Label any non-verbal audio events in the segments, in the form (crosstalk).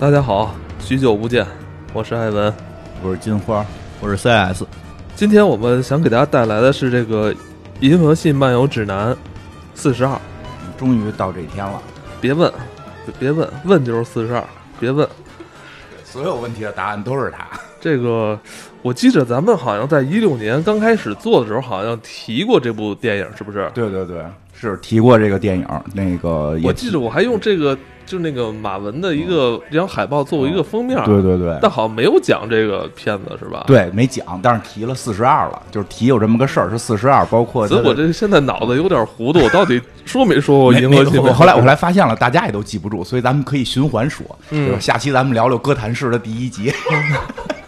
大家好，许久不见，我是艾文。我是金花，我是 CS。今天我们想给大家带来的是这个《银河系漫游指南》四十二。终于到这一天了，别问，别问，问就是四十二，别问。所有问题的答案都是他。这个，我记着咱们好像在一六年刚开始做的时候，好像提过这部电影，是不是？对对对，是提过这个电影。那个我记着我还用这个，就那个马文的一个这张海报作为一个封面。对对对，但好像没有讲这个片子，是吧？对，没讲，但是提了四十二了，就是提有这么个事儿，是四十二，包括。所以我这现在脑子有点糊涂，我到底说没说过 (laughs) 没银河系？没后来我后来发现了，大家也都记不住，所以咱们可以循环说，嗯对吧？下期咱们聊聊哥谭市的第一集。(laughs)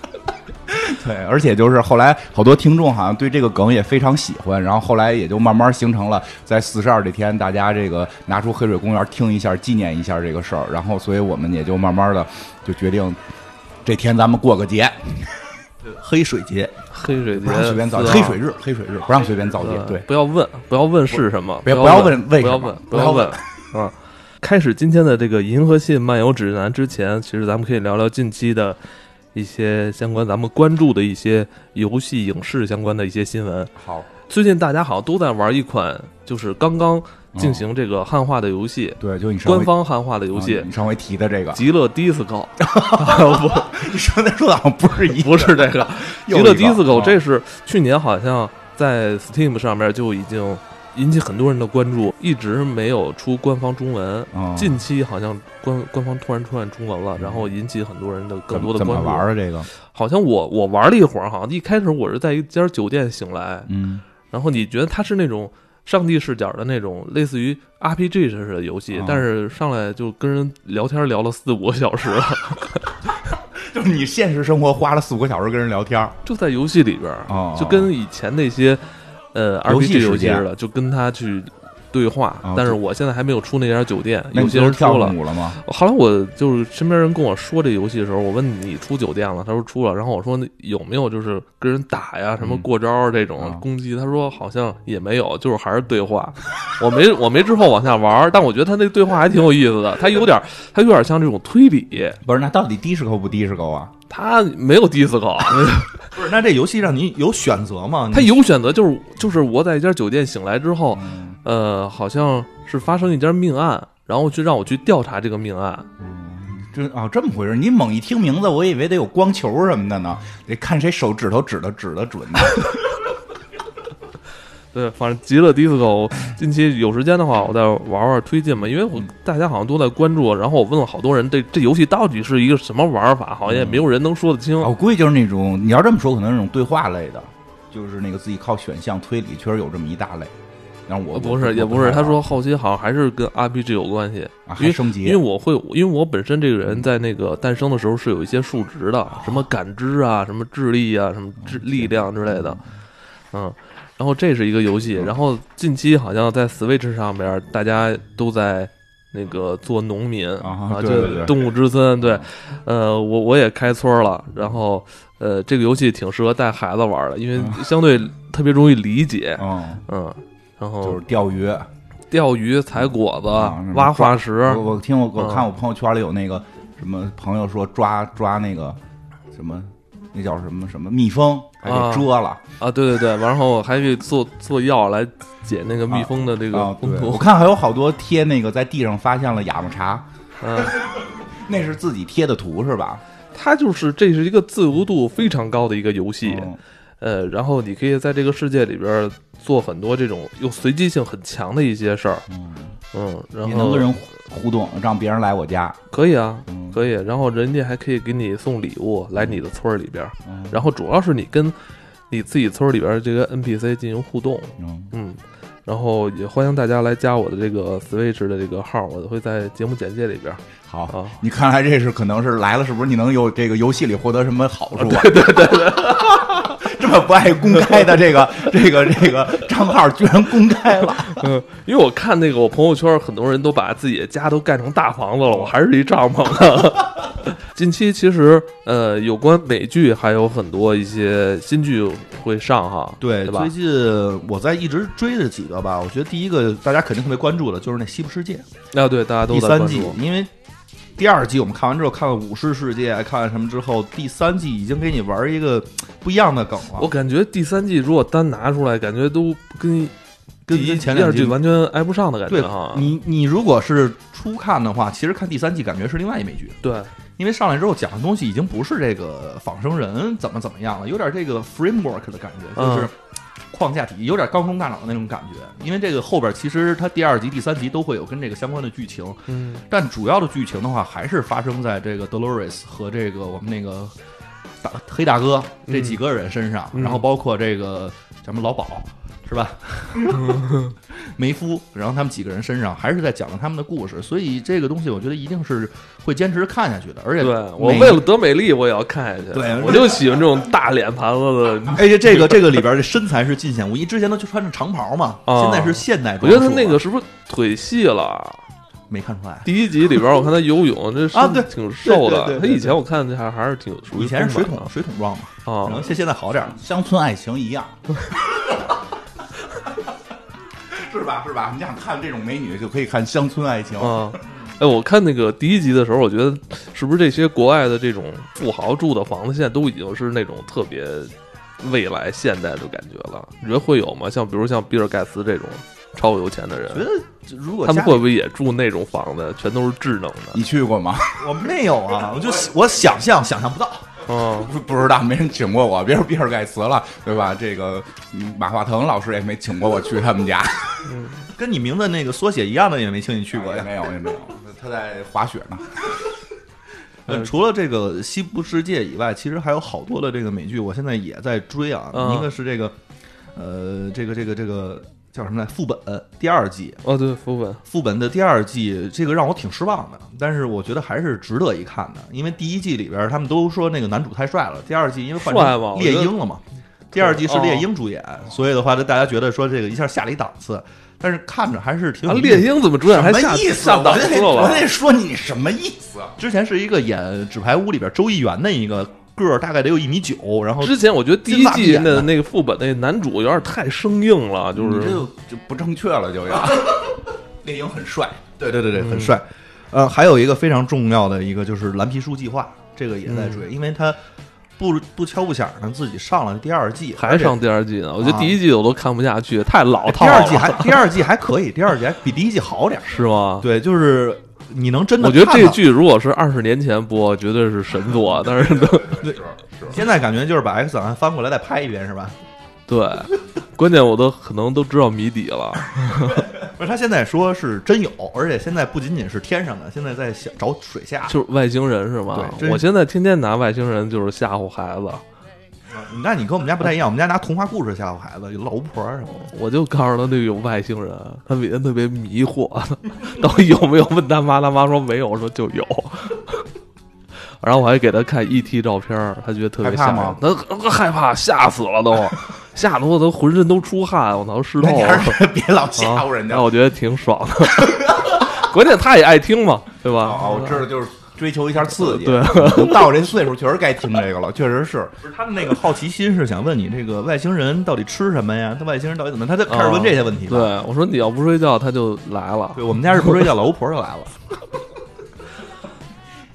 (laughs) 对，而且就是后来好多听众好像对这个梗也非常喜欢，然后后来也就慢慢形成了，在四十二这天，大家这个拿出黑水公园听一下，纪念一下这个事儿，然后所以我们也就慢慢的就决定，这天咱们过个节，(laughs) 黑水节，黑水节不让随便造4号黑水日，黑水日不让随便造节，对，不要问，不要问是什么，别不要问为什么不要问，不要问啊！开始今天的这个《银河系漫游指南》之前，其实咱们可以聊聊近期的一些相关咱们关注的一些游戏、影视相关的一些新闻。好，最近大家好像都在玩一款，就是刚刚进行这个汉化的游戏，对，就你上官方汉化的游戏啊你上回提的这个《极乐 DISCO》(laughs) 你上回说的好像不是一不是这个《极乐 DISCO》，啊这是去年好像在 Steam 上面就已经引起很多人的关注，一直没有出官方中文。嗯近期好像官官方突然出现中文了，然后引起很多人的更多的关注怎么。玩啊？这个，好像我我玩了一会儿，好像一开始我是在一家酒店醒来，嗯，然后你觉得它是那种上帝视角的那种类似于 RPG 式的游戏，啊但是上来就跟人聊天聊了四五个小时了，(laughs) 就是你现实生活花了四五个小时跟人聊天，就在游戏里边，哦就跟以前那些呃游戏 RPG 时间游戏似的，就跟他去对话。哦但是我现在还没有出那家酒店，有些人出了。舞了吗？后来我就是身边人跟我说这游戏的时候，我问你出酒店了，他说出了，然后我说有没有就是跟人打呀，什么过招这种啊攻击？他说好像也没有，就是还是对话。(laughs) 我没我没之后往下玩，但我觉得他那对话还挺有意思的，他有点他有点像这种推理，不是，那到底低是高不低是高啊？他没有 disco，(laughs) 不是，那这游戏让你有选择吗？他有选择，就是就是我在一家酒店醒来之后，嗯呃，好像是发生一件命案，然后去让我去调查这个命案。这啊这么回事？你猛一听名字，我以为得有光球什么的呢，得看谁手指头指的指的准呢。(laughs) 对，反正极乐 disco 近期有时间的话，我再玩玩推进吧，因为我大家好像都在关注，然后我问了好多人，这这游戏到底是一个什么玩法，好像也没有人能说得清。我估计就是那种你要这么说，可能是那种对话类的，就是那个自己靠选项推理，确实有这么一大类。然后我不是，也不是，他说后期好像还是跟 RPG 有关系，啊，因为升级，因为我会，因为我本身这个人在那个诞生的时候是有一些数值的，什么感知啊，什么智力啊，什么智力量之类的，嗯。然后这是一个游戏，然后近期好像在 Switch 上边，大家都在那个做农民啊就对对对。动物之森，对，呃，我我也开村了，然后呃，这个游戏挺适合带孩子玩的，因为相对特别容易理解，嗯，嗯。然后就是钓鱼，钓鱼、采果子、啊挖化石，我我听我我嗯。看我朋友圈里有那个什么朋友说抓抓那个什么那叫什么什么蜜蜂，还给啊蛰了啊，对对对，然后还去做做药来解那个蜜蜂的这个我。看还有好多贴那个在地上发现了亚麻茶，嗯，那是自己贴的图是吧？它就是这是一个自由度非常高的一个游戏，嗯呃，然后你可以在这个世界里边做很多这种又随机性很强的一些事儿，嗯，嗯，然后也能跟人互动，让别人来我家，可以啊，嗯可以，然后人家还可以给你送礼物来你的村儿里边，嗯然后主要是你跟你自己村儿里边这个 NPC 进行互动，嗯嗯，然后也欢迎大家来加我的这个 Switch 的这个号，我会在节目简介里边好。啊。你看来这是可能是来了，是不是？你能有这个游戏里获得什么好处啊？对对对对，这么不爱公开的这个这个这个账号居然公开了，(laughs) 嗯，因为我看那个我朋友圈很多人都把自己的家都盖成大房子了，我还是一帐篷呢。(laughs) 近期其实呃，有关美剧还有很多一些新剧会上哈，对，对吧最？近我在一直追的几个吧，我觉得第一个大家肯定特别关注的就是那《西部世界》啊，对，大家都第三季在关注，，因为第二季我们看完之后，看了武士世界，看了什么之后，第三季已经给你玩一个不一样的梗了。我感觉第三季如果单拿出来，感觉都跟跟前两季完全挨不上的感对觉哈。你，你如果是初看的话，其实看第三季感觉是另外一美剧，对，因为上来之后讲的东西已经不是这个仿生人怎么怎么样了，有点这个 framework 的感觉，就是嗯框架体系，有点高中大脑的那种感觉。因为这个后边其实它第二集、第三集都会有跟这个相关的剧情，嗯但主要的剧情的话，还是发生在这个 Dolores 和这个我们那个大黑大哥这几个人身上，嗯然后包括这个咱们老鸨是吧？(laughs) 梅夫，然后他们几个人身上，还是在讲着他们的故事，所以这个东西我觉得一定是会坚持看下去的，而且对我为了得美丽，我也要看下去。对我就喜欢这种大脸盘子的。(laughs) 而且这个这个里边的身材是尽显无疑，之前都就穿着长袍嘛，(laughs) 啊现在是现代我装我。觉得他那个是不是腿细了？没看出来，第一集里边，我看他游泳，这啊对挺瘦的。他以前我看还还是挺属于以前是水桶水桶状嘛，啊然后。现现在好点了。乡村爱情一样，是吧？是吧？你想看这种美女，就可以看乡村爱情。啊，哎，我看那个第一集的时候，我觉得是不是这些国外的这种富豪住的房子，现在都已经是那种特别未来现代的感觉了？你觉得会有吗？像比如像比尔盖茨这种超有钱的人觉，得如果他们会不会也住那种房子，全都是智能的？你去过吗？我没有啊，我就我想象想象不到。啊，不 (laughs) 不知道，没人请过我，别说比尔盖茨了，对吧？这个嗯马化腾老师也没请过我去他们家，(laughs) 跟你名字那个缩写一样的也没请你去过呀。也没有，也没有，他在滑雪呢。呃，除了这个《西部世界》以外，其实还有好多的这个美剧，我现在也在追啊。嗯一个是这个，呃，这个这个这个叫什么来？副本第二季，哦，对，副本，副本的第二季，这个让我挺失望的，但是我觉得还是值得一看的，因为第一季里边他们都说那个男主太帅了，第二季因为换帅成猎鹰了嘛，第二季是猎鹰主演，所以的话，大家觉得说这个一下下了一档次，但是看着还是挺猎鹰怎么主演什还下档我次了我得说你什么意思？之前是一个演《纸牌屋》里边周议员的一个个儿，大概得有一米九，然后之前我觉得第一季的的那个副本那男主有点太生硬了，就是你这就就不正确了，就要。猎鹰很帅，对对对对，很帅。呃，还有一个非常重要的一个就是蓝皮书计划，这个也在追，因为他不不敲不响的自己上了第二季，还上第二季呢。我觉得啊第一季我都看不下去，太老套了。二季还第二季还可以，第二季还比第一季好点儿。(laughs) 是吗？对，就是你能真的我觉得这剧如果是二十年前播，绝对是神作。(laughs) 但是都现在感觉就是把 X 档案翻过来再拍一遍是吧？对，关键我都可能都知道谜底了。(laughs) 不是，他现在说是真有，而且现在不仅仅是天上的，现在在想找水下。就是外星人是吗我现在天天拿外星人就是吓唬孩子，那你跟我们家不太一样，我们家拿童话故事吓唬孩子，有老巫婆什么的。我就告诉他那个有外星人，他每天特别迷惑，(laughs) 到底有没有？问他妈，他妈说没有，我说就有。(laughs) 然后我还给他看 ET 照片，他觉得特别吓吗，他他害怕，吓死了都，吓得我都浑身都出汗，我操，湿透你了。别老吓唬人家。那我觉得挺爽的。(laughs) 关键他也爱听嘛，对吧？哦，我知道，就是追求一下刺激。对，到我这岁数，确实该听这个了，(laughs) 确实是。不是他的那个好奇心是想问你这个外星人到底吃什么呀？他外星人到底怎么？他就开始问这些问题了。对，我说你要不睡觉，他就来了。(laughs) 对，我们家是不睡觉，老巫婆就来了。(laughs)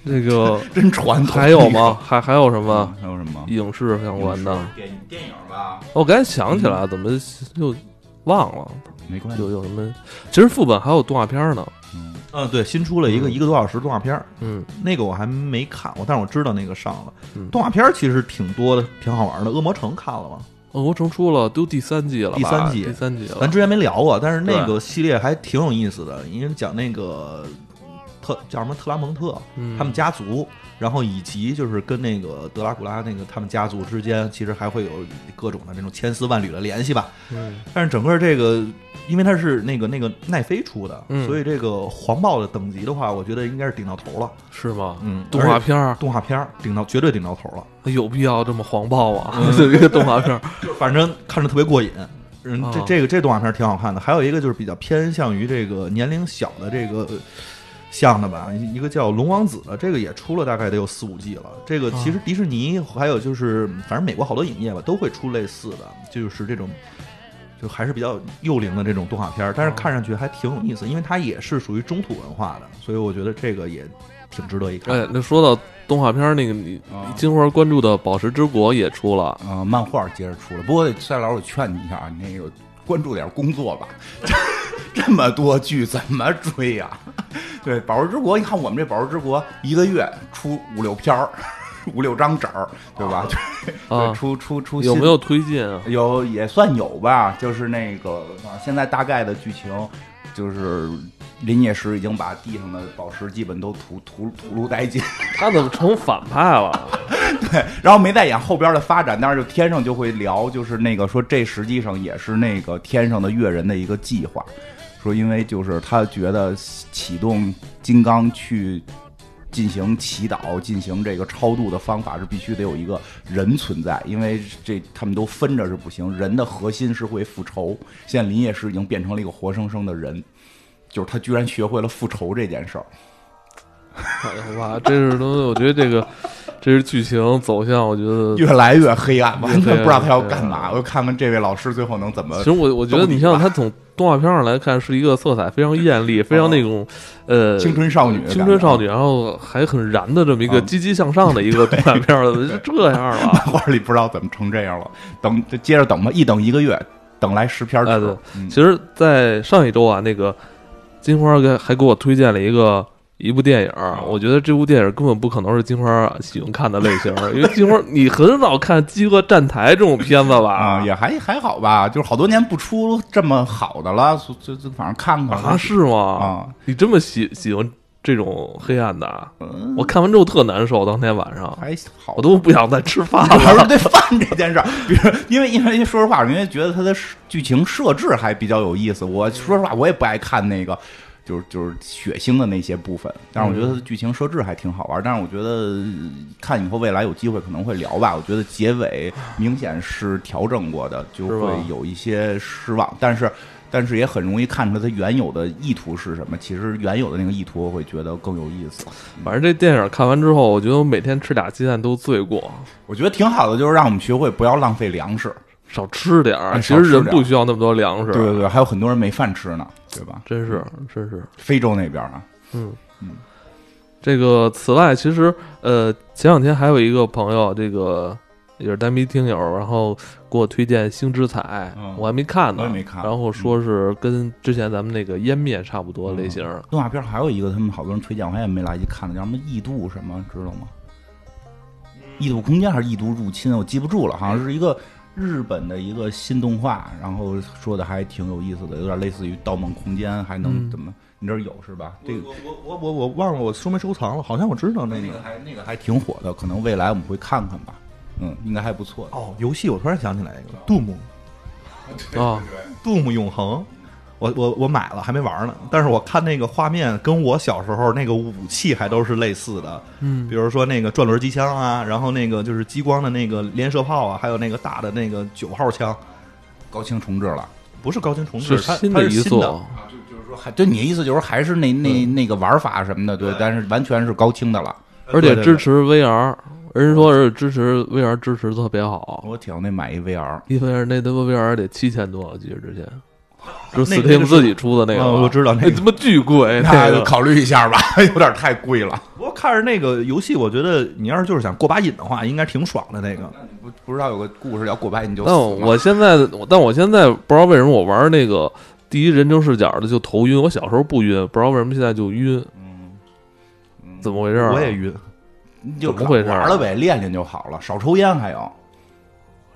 这个真传统。还有吗？还还有什么啊？还有什么？影视相关的？电电影吧，我刚才想起来，怎么又忘了？没关系。有有什么？其实副本还有动画片呢。嗯，嗯，对，新出了一个嗯一个多小时动画片儿，嗯那个我还没看过，但是我知道那个上了。嗯，动画片儿其实挺多的，挺好玩的。恶魔城看了吗？恶魔城出了，都第三季了，第三季第三季了。咱之前没聊过，但是那个系列还挺有意思的，因为讲那个特叫什么特拉蒙特，嗯他们家族，然后以及就是跟那个德拉古拉那个他们家族之间，其实还会有各种的那种千丝万缕的联系吧。嗯但是整个这个，因为它是那个那个奈飞出的，嗯所以这个黄暴的等级的话，我觉得应该是顶到头了。是吗？嗯，动画片儿动画片儿顶到绝对顶到头了，有必要这么黄暴啊？嗯 (laughs) 这个动画片儿 (laughs) 反正看着特别过瘾。嗯，这哦这个这动画片儿挺好看的。还有一个就是比较偏向于这个年龄小的这个呃像的吧，一一个叫《龙王子》的，这个也出了大概得有四五季了。这个其实迪士尼还有就是反正美国好多影业吧都会出类似的，就是这种就还是比较幼龄的这种动画片，但是看上去还挺有意思，因为它也是属于中土文化的，所以我觉得这个也挺值得一看。哎，那说到动画片儿那个，金花关注的《宝石之国》也出了，呃，漫画接着出了，不过赛老师，我劝你一下啊，你那个关注点工作吧，(laughs) 这么多剧怎么追呀、对，《宝石之国》，你看我们这《宝石之国》一个月出五六篇儿，五六张纸儿，对吧？(laughs) 对，啊对出出出有没有推荐啊？有也算有吧，就是那个啊，现在大概的剧情就是林业石已经把地上的宝石基本都吐吐吐露殆尽，(laughs) 他怎么成反派了？(laughs) 对，然后没再演后边的发展，但是就天上就会聊，就是那个说这实际上也是那个天上的月人的一个计划，说因为就是他觉得启动金刚去。进行祈祷、进行这个超度的方法是必须得有一个人存在，因为这他们都分着是不行。人的核心是会复仇，现在林业石已经变成了一个活生生的人，就是他居然学会了复仇这件事儿。(laughs) 哇，这是东西，我觉得这个这是剧情走向，我觉得越来越黑暗，完全不知道他要干嘛。我就看看这位老师最后能怎么其实我我觉得，你像他从动画片上来看，是一个色彩非常艳丽、非常那种呃青春少女青春少女，然后还很燃的这么一个啊积极向上的一个 (laughs) 动画片了，就这样了。漫画里不知道怎么成这样了。等就接着等吧，一等一个月，等来十篇对。嗯其实，在上一周啊，那个金花给还给我推荐了一个一部电影，我觉得这部电影根本不可能是金花喜欢看的类型，因为金花你很少看《饥饿站台》这种片子吧？(laughs) 啊，也还还好吧，就是好多年不出这么好的了，所就就反正看看啊，是吗？啊，你这么喜喜欢这种黑暗的啊？嗯，我看完之后特难受，当天晚上还好我。都不想再吃饭主要是了。对饭这件事儿，比如因为因为说实话，因为觉得它的剧情设置还比较有意思。我说实话，我也不爱看那个。就是就是血腥的那些部分，但是我觉得它的剧情设置还挺好玩。但是我觉得呃看以后未来有机会可能会聊吧。我觉得结尾明显是调整过的，就会有一些失望。但是但是也很容易看出它原有的意图是什么。其实原有的那个意图，我会觉得更有意思。反正这电影看完之后，我觉得我每天吃俩鸡蛋都罪过，我觉得挺好的，就是让我们学会不要浪费粮食。少吃点儿。哎其实人不需要那么多粮食。对对对，还有很多人没饭吃呢，对吧？真是真是。非洲那边啊，嗯嗯，这个此外，其实呃，前两天还有一个朋友，这个也是单逼听友，然后给我推荐《星之彩》嗯我还没看呢，我也没看嗯然后说是跟之前咱们那个湮灭差不多类型。动画片还有一个，他们好多人推荐，我还也没来得及看呢，叫什么《异度》什么，知道吗？异度空间还是异度入侵？我记不住了，好像是一个日本的一个新动画，然后说的还挺有意思的，有点类似于《盗梦空间》，还能嗯怎么？你这儿有是吧？这个我我我我我忘了我收没收藏了，好像我知道那个那个还那个还挺火的，可能未来我们会看看吧。嗯，应该还不错。哦，游戏我突然想起来一个 Doom 啊，Doom 永恒，我我我买了还没玩呢，但是我看那个画面跟我小时候那个武器还都是类似的，嗯比如说那个转轮机枪啊，然后那个就是激光的那个连射炮啊，还有那个大的那个九号枪，高清重置了。不是高清重是置，它新它是新一座的，就是说，还对你的意思就是还是那那那个玩法什么的，对，但是完全是高清的了。而且支持 VR，人说是支持 VR 支持特别好，我挺那买一 VR，一 VR 那他妈 VR 得七千多，我记得之前。(laughs) 就是 Steam 自己出的那个我知道 (laughs) 那个那他妈巨贵，那个那就考虑一下吧，(laughs) 有点太贵了。不过看着那个游戏，我觉得你要是就是想过把瘾的话，应该挺爽的那个。不不知道有个故事要过把瘾就死但我现在，但我现在不知道为什么我玩那个第一人称视角的就头晕，我小时候不晕，不知道为什么现在就晕，嗯嗯怎么回事啊？我也晕，你就怎么回事啊玩了呗，练练就好了，少抽烟还有。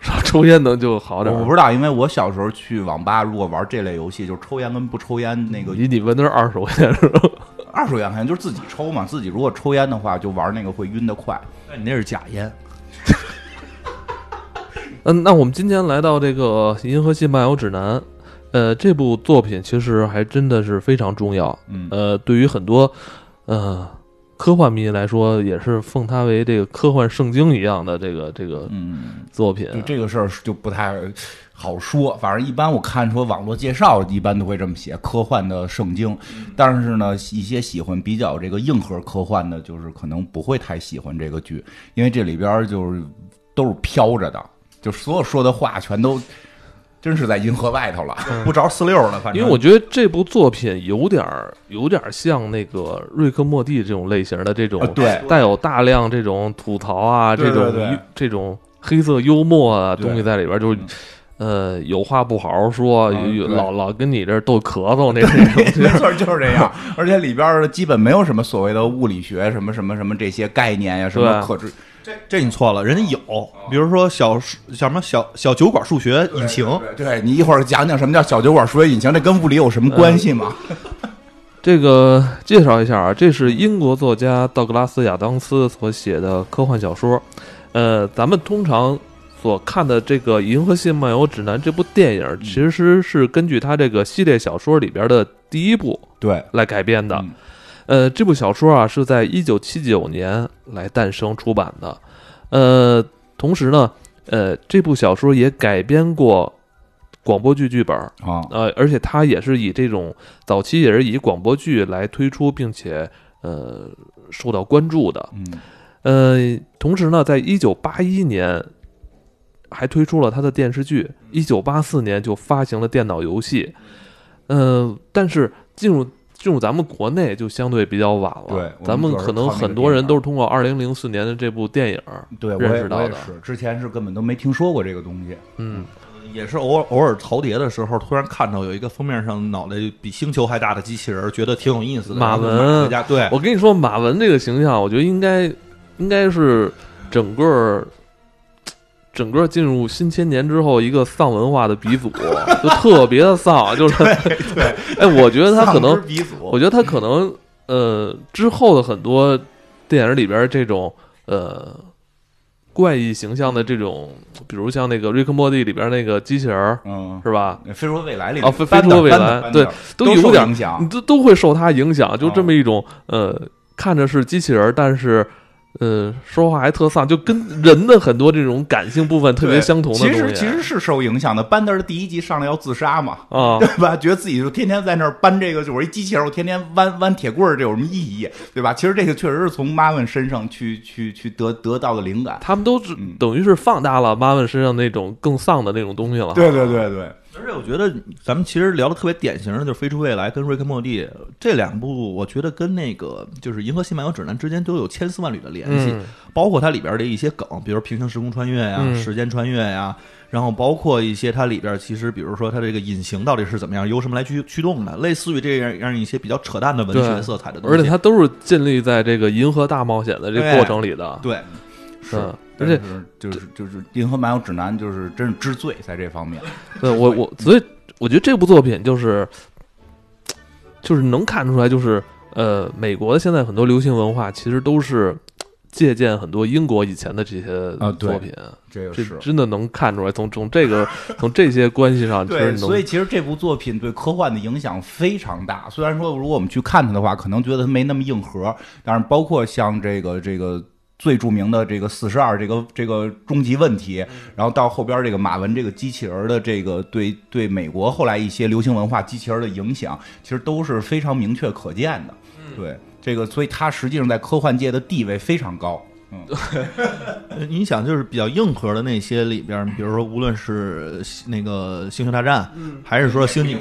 少抽烟能就好点。我不知道，因为我小时候去网吧，如果玩这类游戏，就是抽烟跟不抽烟那个你你问的是二手烟是吧？(laughs) 二手烟好像就是自己抽嘛，自己如果抽烟的话，就玩那个会晕得快。那你那是假烟。(laughs) 嗯，那我们今天来到这个《银河系漫游指南》，呃，这部作品其实还真的是非常重要。嗯呃，对于很多呃科幻迷来说，也是奉它为这个科幻圣经一样的这个这个嗯，作品。就这个事儿就不太好说。反正一般我看说网络介绍一般都会这么写，科幻的圣经。但是呢，一些喜欢比较这个硬核科幻的，就是可能不会太喜欢这个剧，因为这里边儿就是都是飘着的，就所有说的话全都。真是在银河外头了。不着四六了，反正。因为我觉得这部作品有点儿有点儿像那个瑞克莫蒂这种类型的这种啊，对，带有大量这种吐槽啊，这种这种黑色幽默啊东西在里边，就是呃有话不好好说，老老跟你这儿逗咳嗽那那种。没错，(laughs) 就是这样。而且里边儿基本没有什么所谓的物理学什么什么什么这些概念呀，什么对可知这这你错了，人家有，比如说小数叫什么小小酒馆数学引擎，对对你一会儿讲讲什么叫小酒馆数学引擎，这跟物理有什么关系吗？这个介绍一下啊，这是英国作家道格拉斯·亚当斯所写的科幻小说。呃，咱们通常所看的这个《银河系漫游指南》这部电影，其实是根据他这个系列小说里边的第一部对来改编的。嗯呃，这部小说啊是在一九七九年来诞生出版的。呃，同时呢，呃，这部小说也改编过广播剧剧本，啊，呃，而且它也是以这种早期也是以广播剧来推出，并且呃受到关注的。嗯呃，同时呢，在一九八一年还推出了它的电视剧，一九八四年就发行了电脑游戏。呃，但是进入进入咱们国内就相对比较晚了。对咱们可能很多人都是通过二零零四年的这部电影，对，我认识到的是，之前是根本都没听说过这个东西。嗯，也是偶尔偶尔淘碟的时候，突然看到有一个封面上脑袋比星球还大的机器人，觉得挺有意思的。马文对，我跟你说，马文这个形象，我觉得应该应该是整个整个进入新千年之后一个丧文化的鼻祖，(laughs) 就特别的丧，就是 (laughs) 对，哎，我觉得他可能，我觉得他可能呃之后的很多电影里边这种呃。怪异形象的这种，比如像那个《瑞克莫蒂》里边那个机器人，嗯，是吧？飞出未来里哦飞班的飞出未来对都有点影响。都都会受他影响，就哦这么一种呃，看着是机器人，但是呃，说话还特丧，就跟人的很多这种感性部分特别相同的东西。其实其实是受影响的。班德尔第一集上来要自杀嘛，啊，对吧？觉得自己就天天在那儿搬这个，就我一机器人，我天天弯弯铁棍儿，这有什么意义？对吧？其实这个确实是从妈妈身上去去去得得到的灵感。他们都是嗯等于是放大了妈妈身上那种更丧的那种东西了。对对对对，而且我觉得咱们其实聊的特别典型的就是《飞出未来》跟《瑞克莫蒂》这两部，我觉得跟那个就是《银河系漫游指南》之间都有千丝万缕的联系，嗯，包括它里边的一些梗，比如平行时空穿越呀、嗯时间穿越呀，然后包括一些它里边其实比如说它这个隐形到底是怎么样，由什么来驱驱动的，类似于这样样一些比较扯淡的文学色彩的东西，而且它都是建立在这个银河大冒险的这个过程里的。对是嗯，而且就是就是《银河漫游指南》就是真是知罪在这方面。(laughs) 对我我所以我觉得这部作品就是就是能看出来，就是呃，美国的现在很多流行文化其实都是借鉴很多英国以前的这些啊作品，这这个是真的能看出来。从从这个从这些关系上，(laughs) 其实所以其实这部作品对科幻的影响非常大。虽然说如果我们去看它的话，可能觉得它没那么硬核，但是包括像这个这个最著名的这个四十二这个这个终极问题，然后到后边这个马文这个机器人的这个对对美国后来一些流行文化机器人的影响，其实都是非常明确可见的。对这个，所以它实际上在科幻界的地位非常高。嗯，呃 (laughs) 你想，就是比较硬核的那些里边，比如说无论是那个《星球大战》，还是说《星际》，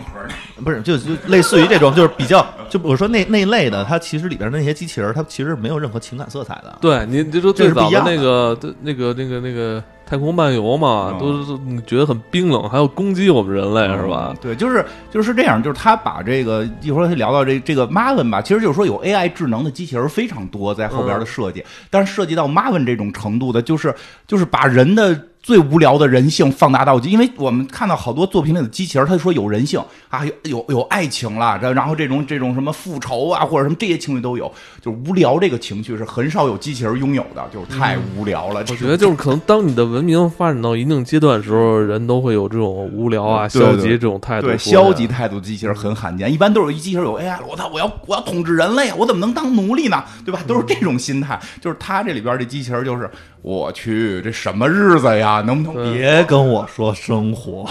不是就就类似于这种，就是比较就我说那那类的，它其实里边那些机器人，它其实没有任何情感色彩的。对你你说最早的那个那个那个那个太空漫游嘛，嗯都是觉得很冰冷，还要攻击我们人类是吧嗯？对，就是就是这样，就是他把这个一会儿聊到这这个 Marvin 吧，其实就是说有 AI 智能的机器人非常多在后边的设计，但是涉及到 Marvin 这种程度的，就是就是把人的。最无聊的人性放大到极，因为我们看到好多作品里的机器人，他说有人性啊，有有有爱情了，这然后这种这种什么复仇啊，或者什么这些情绪都有，就是无聊这个情绪是很少有机器人拥有的，就是太无聊了。我觉得就是可能当你的文明发展到一定阶段的时候，人都会有这种无聊啊、消极这种态度对。消极态度机器人很罕见，一般都是一机器人有 AI 了，我操，我要我要统治人类，我怎么能当奴隶呢？对吧？都是这种心态。就是他这里边这机器人，就是我去，这什么日子呀？能不能别？跟我说生活，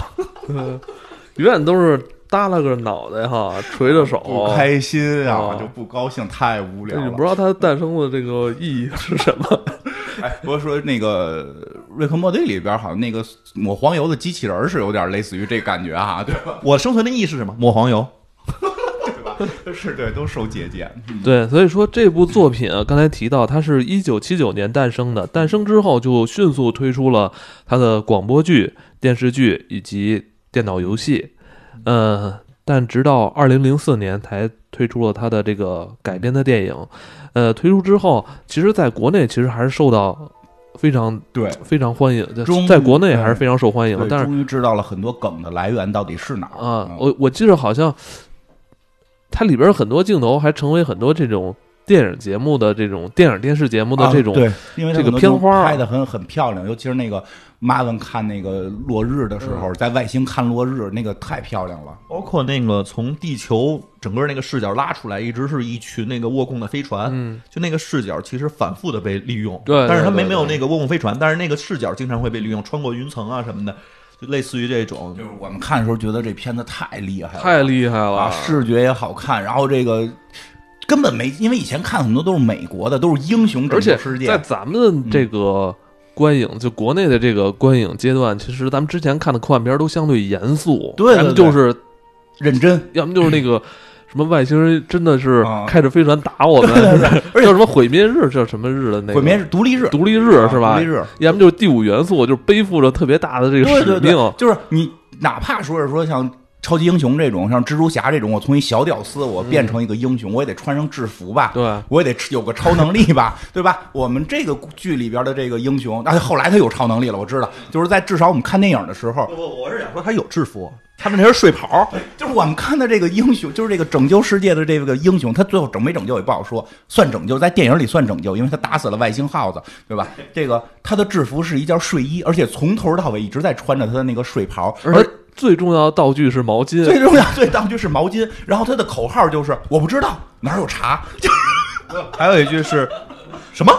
(laughs) 永远都是耷拉个脑袋哈，垂着手，不开心啊，哦就不高兴，太无聊了。你不知道它诞生的这个意义是什么？(laughs) 哎，不是说那个瑞克莫蒂里边好像那个抹黄油的机器人是有点类似于这感觉哈，对吧？我生存的意义是什么？抹黄油。(laughs) 是对，都受借鉴。(laughs) 对，所以说这部作品啊，刚才提到它是一九七九年诞生的，诞生之后就迅速推出了它的广播剧、电视剧以及电脑游戏，呃，但直到二零零四年才推出了它的这个改编的电影，呃，推出之后，其实在国内其实还是受到非常对，非常欢迎，在终于在国内还是非常受欢迎的，但是终于知道了很多梗的来源到底是哪儿。啊，嗯我我记得好像它里边很多镜头还成为很多这种电影节目的这种电影电视节目的这种、啊对，因为这个片花啊。拍的很很漂亮，尤其是那个马文看那个落日的时嗯。候，在外星看落日，那个太漂亮了。包括那个从地球整个那个视角拉出来，一直是一群那个倭寇的飞船，嗯，就那个视角其实反复的被利用，对对但是它没没有那个倭寇飞船，但是那个视角经常会被利用，穿过云层啊什么的，就类似于这种就是我们看的时候觉得这片子太厉害了，太厉害了，啊，视觉也好看，然后这个根本没，因为以前看很多都是美国的，都是英雄拯而且救世界在，咱们这个观影，就国内的这个观影阶段，其实咱们之前看的科幻片都相对严肃，要么对对对就是认真。要么就是那个。(clears throat) 什么外星人真的是啊开着飞船打我们？而且叫什么毁灭日？叫什么日的那个？毁灭日、独立日、独立日是吧？啊独立日，要么就是第五元素，就是背负着特别大的这个使命。，就是你哪怕说是说像超级英雄这种，像蜘蛛侠这种，我从一小屌丝我变成一个英雄，我也得穿上制服吧，对，我也得有个超能力吧，(laughs) 对吧？我们这个剧里边的这个英雄，啊，后来他有超能力了，我知道，就是在至少我们看电影的时候，不不，我是想说他有制服，他们那是睡袍，就是我们看的这个英雄，就是这个拯救世界的这个英雄，他最后拯没拯救也不好说，算拯救，在电影里算拯救，因为他打死了外星耗子，对吧？(laughs) 这个他的制服是一件睡衣，而且从头到尾一直在穿着他的那个睡袍，而且最重要的道具是毛巾。最重要最道具是毛巾，然后他的口号就是我不知道哪儿有茶，就 (laughs) 还有一句是什么？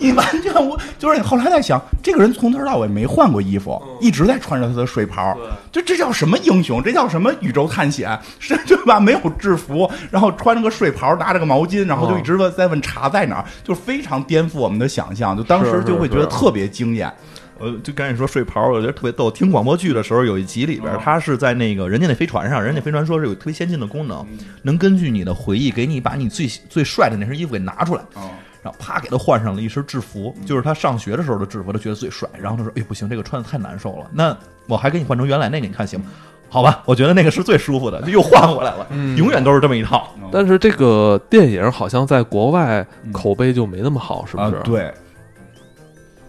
就 (laughs) 你完全我就是你后来在想，这个人从头到尾没换过衣服，一直在穿着他的睡袍，就这叫什么英雄？这叫什么宇宙探险？是 (laughs) 对吧？没有制服，然后穿着个睡袍，拿着个毛巾，然后就一直问在问茶在哪儿，就非常颠覆我们的想象，就当时就会觉得特别惊艳。呃，就赶紧说睡袍，我觉得特别逗。听广播剧的时候，有一集里边，他是在那个人家那飞船上，人家飞船说是有特别先进的功能，能根据你的回忆，给你把你最最帅的那身衣服给拿出来，然后啪给他换上了一身制服，就是他上学的时候的制服，他觉得最帅。然后他说：“哎，不行，这个穿的太难受了，那我还给你换成原来那个，你看行吗？”好吧，我觉得那个是最舒服的，就又换回来了，永远都是这么一套。但是这个电影好像在国外口碑就没那么好，是不是？，啊对。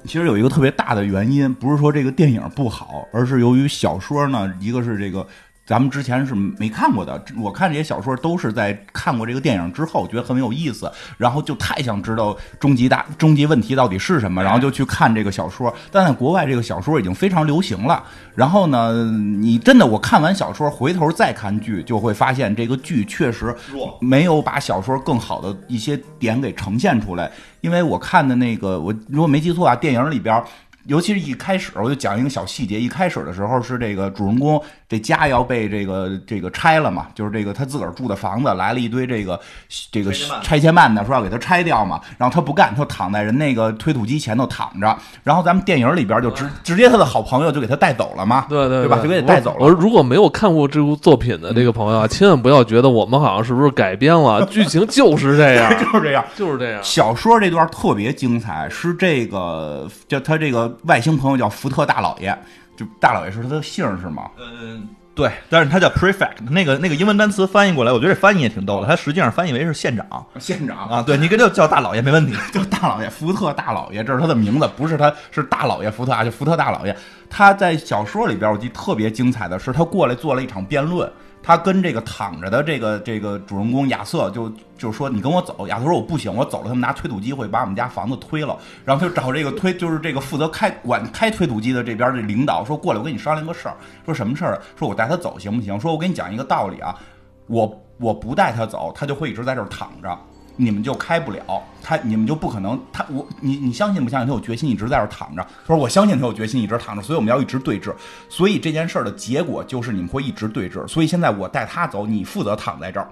其实有一个特别大的原因，不是说这个电影不好，而是由于小说呢，一个是这个咱们之前是没看过的，我看这些小说都是在看过这个电影之后，觉得很有意思，然后就太想知道终极大终极问题到底是什么，然后就去看这个小说。但在国外，这个小说已经非常流行了。然后呢，你真的我看完小说，回头再看剧，就会发现这个剧确实没有把小说更好的一些点给呈现出来。因为我看的那个，我如果没记错啊，电影里边。尤其是一开始，我就讲一个小细节。一开始的时候是这个主人公这家要被这个这个拆了嘛，就是这个他自个儿住的房子来了一堆这个这个拆迁办的，说要给他拆掉嘛，然后他不干，他躺在人那个推土机前头躺着。然后咱们电影里边就直直接他的好朋友就给他带走了嘛，对对对吧？就给他带走了。我说如果没有看过这部作品的这个朋友啊，千万不要觉得我们好像是不是改编了，剧情就是这样，(laughs) 就是这样。就是这样。小说这段特别精彩，是这个叫他这个外星朋友叫福特大老爷，就大老爷是他的姓是吗？嗯，对，但是他叫 prefect，那个那个英文单词翻译过来，我觉得这翻译也挺逗的。他实际上翻译为是县长县长啊，对你跟就叫大老爷没问题。(laughs) 就大老爷，福特大老爷，这是他的名字，不是他是大老爷福特啊，就福特大老爷。他在小说里边，我记得特别精彩的是，他过来做了一场辩论。他跟这个躺着的这个这个主人公亚瑟就就说：“你跟我走。”亚瑟说：“我不行，我走了，他们拿推土机会把我们家房子推了。”然后他就找这个推，(laughs) 就是这个负责开管开推土机的这边的领导说：“过来，我跟你商量个事儿。说什么事儿？说我带他走行不行？说我给你讲一个道理啊，我我不带他走，他就会一直在这儿躺着。”你们就开不了他，你们就不可能他我你你相信不相信他有决心一直在这躺着？他说我相信他有决心一直躺着，所以我们要一直对峙。所以这件事儿的结果就是你们会一直对峙。所以现在我带他走，你负责躺在这儿。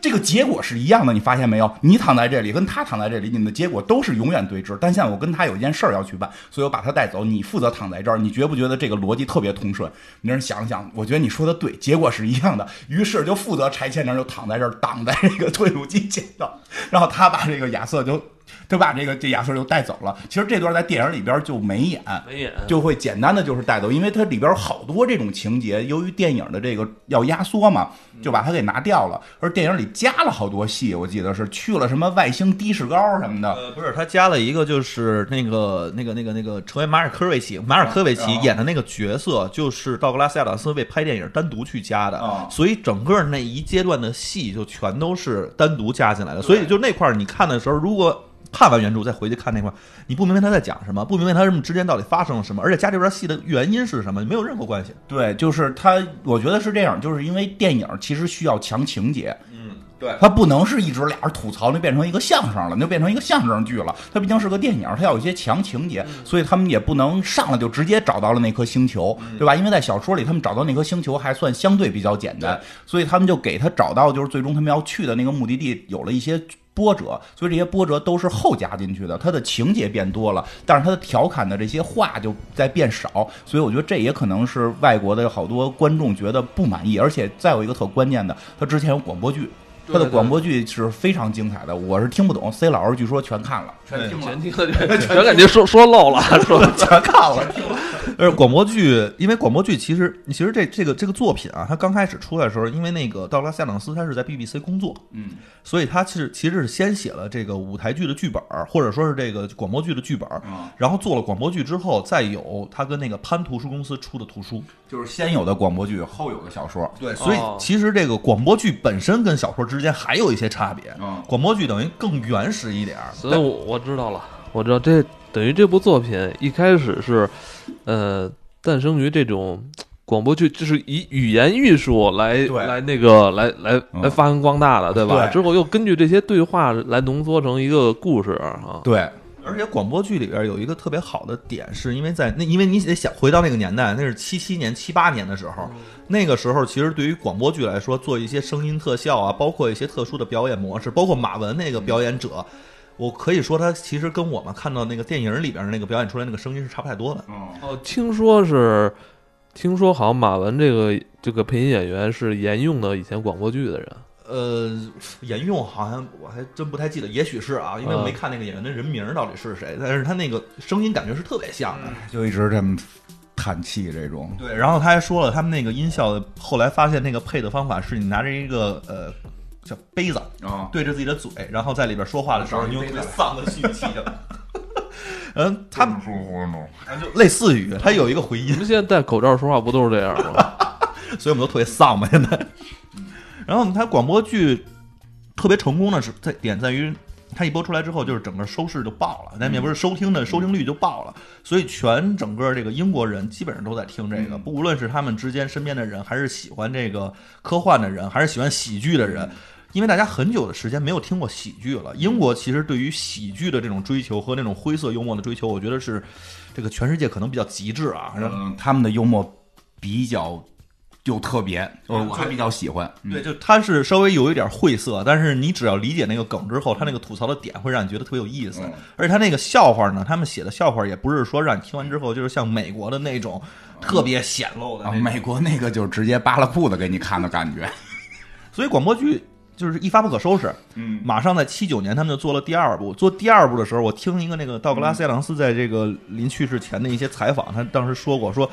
这个结果是一样的，你发现没有？你躺在这里，跟他躺在这里，你们的结果都是永远对峙。但现在我跟他有一件事儿要去办，所以我把他带走，你负责躺在这儿。你觉不觉得这个逻辑特别通顺？你让人想想，我觉得你说的对，结果是一样的。于是就负责拆迁那就躺在这儿，挡在这个推土机前头，然后他把这个亚瑟就。就把这个这亚瑟就带走了。其实这段在电影里边就没演，没演，就会简单的就是带走，因为它里边好多这种情节，由于电影的这个要压缩嘛，就把它给拿掉了。而电影里加了好多戏，我记得是去了什么外星的士高什么的。呃，不是，他加了一个，就是那个那个那个那个成为马尔科维奇，马尔科维奇演的那个角色，就是道格拉斯亚当斯为拍电影单独去加的，所以整个那一阶段的戏就全都是单独加进来的。所以就那块儿你看的时候，如果看完原著再回去看那块，你不明白他在讲什么，不明白他们之间到底发生了什么，而且加这段戏的原因是什么，没有任何关系。对，就是他，我觉得是这样，就是因为电影其实需要强情节，对，它不能是一直俩人吐槽，那变成一个相声了，那就变成一个相声剧了。它毕竟是个电影，它要有一些强情节，所以他们也不能上来就直接找到了那颗星球，对吧？因为在小说里，他们找到那颗星球还算相对比较简单，所以他们就给他找到，就是最终他们要去的那个目的地有了一些。波折，所以这些波折都是后加进去的。他的情节变多了，但是他的调侃的这些话就在变少，所以我觉得这也可能是外国的好多观众觉得不满意。而且再有一个特关键的，他之前有广播剧，他的广播剧是非常精彩的。我是听不懂，C 老师据说全看了，全听了，全听了，全 (laughs) 感觉说说漏了，(laughs) 说。全看了。呃，广播剧，因为广播剧其实，其实这这个这个作品啊，它刚开始出来的时候，因为那个道格拉斯·亚当斯他是在 BBC 工作，嗯，所以他其实其实是先写了这个舞台剧的剧本，或者说是这个广播剧的剧本，然后做了广播剧之后，再有他跟那个潘图书公司出的图书，就是先有的广播剧，后有的小说，对，所以其实这个广播剧本身跟小说之间还有一些差别，嗯，广播剧等于更原始一点，所以我我知道了，我知道这等于这部作品一开始是，呃。诞生于这种广播剧，就是以语言艺术来来那个来来来发扬光大的，对吧？之后又根据这些对话来浓缩成一个故事啊。对，而且广播剧里边有一个特别好的点，是因为在那，因为你得想回到那个年代，那是七七年、七八年的时候，那个时候其实对于广播剧来说，做一些声音特效啊，包括一些特殊的表演模式，包括马文那个表演者。我可以说，他其实跟我们看到那个电影里边那个表演出来那个声音是差不太多的。哦，听说是，听说好像马文这个这个配音演员是沿用的以前广播剧的人。呃，沿用好像我还真不太记得，也许是啊，因为我没看那个演员的人名到底是谁，但是他那个声音感觉是特别像的，就一直这么叹气这种。对，然后他还说了，他们那个音效后来发现那个配的方法是你拿着一个呃。叫杯子啊，对着自己的嘴，然后在里边说话的时候，你用特别丧的语气的。嗯，(laughs) 他们说话呢，就类似于他有一个回音。你们现在戴口罩说话不都是这样吗？(laughs) 所以我们都特别丧嘛，现在。然后他广播剧特别成功的是在点在于，它一播出来之后，就是整个收视就爆了，那也不是收听的收听率就爆了，所以全整个这个英国人基本上都在听这个，不无论是他们之间身边的人，还是喜欢这个科幻的人，还是喜欢喜剧的人。因为大家很久的时间没有听过喜剧了，英国其实对于喜剧的这种追求和那种灰色幽默的追求，我觉得是这个全世界可能比较极致啊。嗯，他们的幽默比较有特别，我还比较喜欢。对，就他是稍微有一点晦涩，但是你只要理解那个梗之后，他那个吐槽的点会让你觉得特别有意思。而且他那个笑话呢，他们写的笑话也不是说让你听完之后就是像美国的那种特别显露的。美国那个就是直接扒拉裤子给你看的感觉。(laughs) 所以广播剧。就是一发不可收拾，嗯，马上在七九年他们就做了第二部。做第二部的时候，我听一个那个道格拉斯·亚当斯在这个临去世前的一些采访，他当时说过，说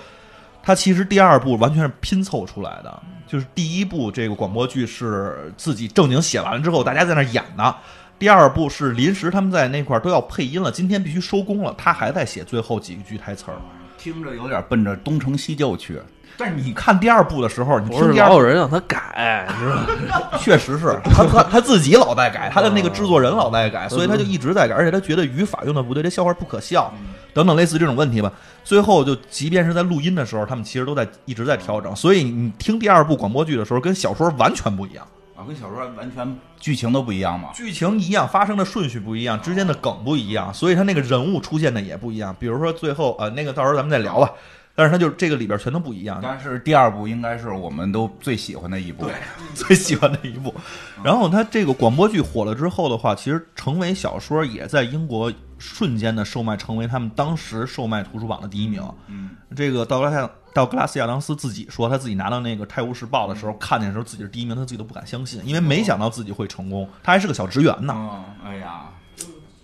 他其实第二部完全是拼凑出来的，就是第一部这个广播剧是自己正经写完了之后，大家在那演的；第二部是临时他们在那块都要配音了，今天必须收工了，他还在写最后几句台词儿，听着有点奔着东成西就去。但是你看第二部的时候，你不是老有人让他改，是吧？(laughs) 确实是 (laughs) 他他 (laughs) 他自己老在改，他的那个制作人老在改，所以他就一直在改，而且他觉得语法用的不对，这笑话不可笑，等等类似这种问题吧。最后就即便是在录音的时候，他们其实都在一直在调整。所以你听第二部广播剧的时候，跟小说完全不一样啊，跟小说完全剧情都不一样嘛？剧情一样，发生的顺序不一样，之间的梗不一样，所以他那个人物出现的也不一样。比如说最后呃，那个到时候咱们再聊吧。但是它就是这个里边全都不一样。但是第二部应该是我们都最喜欢的一部，对，(laughs) 最喜欢的一部。然后它这个广播剧火了之后的话，其实成为小说也在英国瞬间的售卖，成为他们当时售卖图书榜的第一名。嗯，这个道格拉斯道格拉斯亚当斯自己说，他自己拿到那个《泰晤士报》的时候，看见的时候自己是第一名，他自己都不敢相信，因为没想到自己会成功。他还是个小职员呢。嗯，哎呀，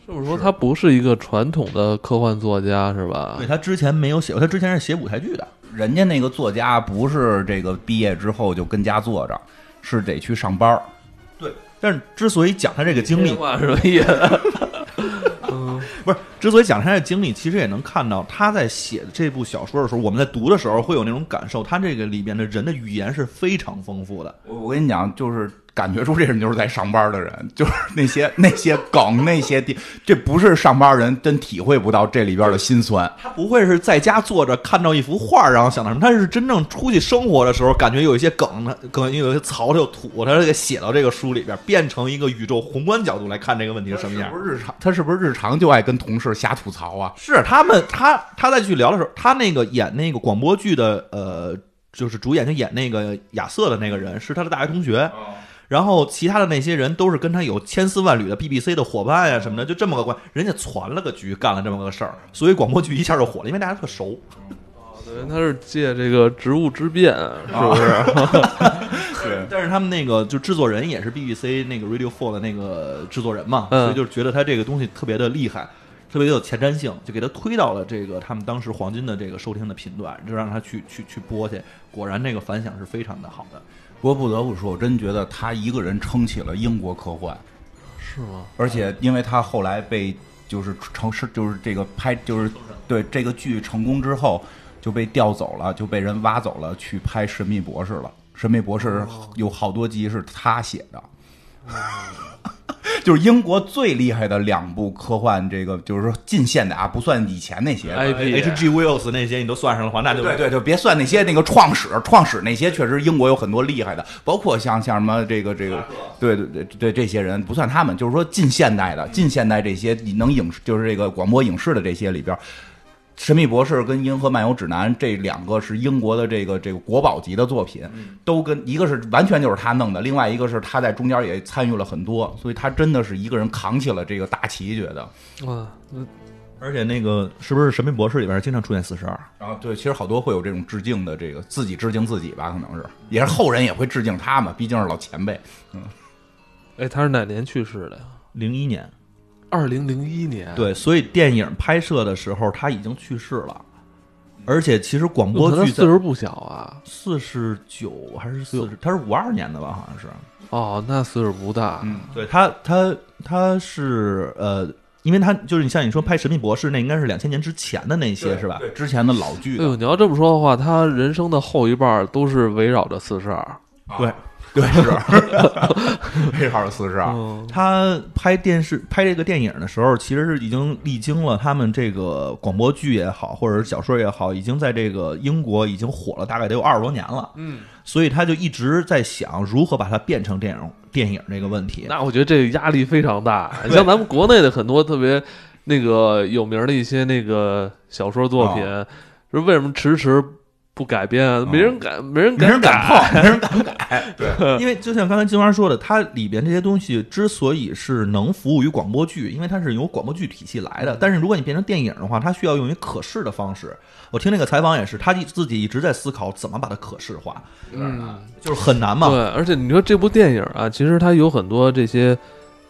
这么说，他不是一个传统的科幻作家是吧？对他之前没有写过，他之前是写舞台剧的。人家那个作家不是这个毕业之后就跟家坐着，是得去上班儿。对，但是之所以讲他这个经历，什么意思？(laughs) 不是，之所以讲他的经历，其实也能看到他在写这部小说的时候，我们在读的时候会有那种感受，他这个里边的人的语言是非常丰富的。我我跟你讲，就是感觉出这人就是在上班的人，就是那些 (laughs) 那些梗那些地，这不是上班人真体会不到这里边的辛酸。他不会是在家坐着看到一幅画，然后想到什么？他是真正出去生活的时候，感觉有一些梗，他梗有一些槽就吐，他给写到这个书里边，变成一个宇宙宏观角度来看这个问题是什么样。不是日常，他是不是日常就爱跟同事瞎吐槽啊？是他们，他他在去聊的时候，他那个演那个广播剧的，呃，就是主演就演那个亚瑟的那个人，是他的大学同学。然后其他的那些人都是跟他有千丝万缕的 BBC 的伙伴呀什么的，就这么个关，人家攒了个局，干了这么个事儿，所以广播剧一下就火了，因为大家特熟。对，他是借这个职务之便，是不是？(laughs) 对，但是他们那个就制作人也是 BBC 那个 Radio Four 的那个制作人嘛，嗯所以就是觉得他这个东西特别的厉害，特别有前瞻性，就给他推到了这个他们当时黄金的这个收听的频段，就让他去去去播去。果然，这个反响是非常的好的。不过不得不说，我真觉得他一个人撑起了英国科幻，是吗？而且因为他后来被就是成是就是这个拍就是对这个剧成功之后就被调走了，就被人挖走了去拍《神秘博士》了。《神秘博士》有好多集是他写的。就是英国最厉害的两部科幻，这个就是说近现代啊，不算以前那些的。IP H.G. Wells 那些你都算上的话，那就对对，就别算那些那个创始创始那些，确实英国有很多厉害的，包括像像什么这个这个，对对对对，这些人不算他们，就是说近现代的近现代这些能影视就是这个广播影视的这些里边。《神秘博士》跟《银河漫游指南》这两个是英国的这个这个国宝级的作品，都跟一个是完全就是他弄的，另外一个是他在中间也参与了很多，所以他真的是一个人扛起了这个大旗，觉得。啊，那而且那个是不是《神秘博士》里边经常出现四十二？然后对，其实好多会有这种致敬的，这个自己致敬自己吧，可能是，也是后人也会致敬他嘛，毕竟是老前辈。嗯哎，他是哪年去世的呀？零一年，二零零一年。，对，所以电影拍摄的时候他已经去世了。而且其实广播剧岁数不小啊。四十九还是四十？他是五二年的吧？好像是。哦，那岁数不大。嗯，对他，他他是呃，因为他就是你像你说拍《神秘博士》，那应该是两千年之前的那些是吧？对，之前的老剧的，哎呦，你要这么说的话，他人生的后一半都是围绕着四十二。对，对是，(laughs) 为号四十二，嗯，他拍电视拍这个电影的时候，其实是已经历经了他们这个广播剧也好，或者是小说也好，已经在这个英国已经火了大概得有二十多年了。嗯，所以他就一直在想如何把它变成电影电影这个问题。那我觉得这个压力非常大。你像咱们国内的很多特别那个有名的一些那个小说作品，是为什么迟迟不改编啊？没人改，没人没人敢改。碰，没人敢改。(laughs) 对，因为就像刚才金花说的，它里边这些东西之所以是能服务于广播剧，因为它是由广播剧体系来的。但是如果你变成电影的话，它需要用于可视的方式。我听那个采访也是，他自己一直在思考怎么把它可视化，嗯，就是很难嘛。对，而且你说这部电影啊，其实它有很多这些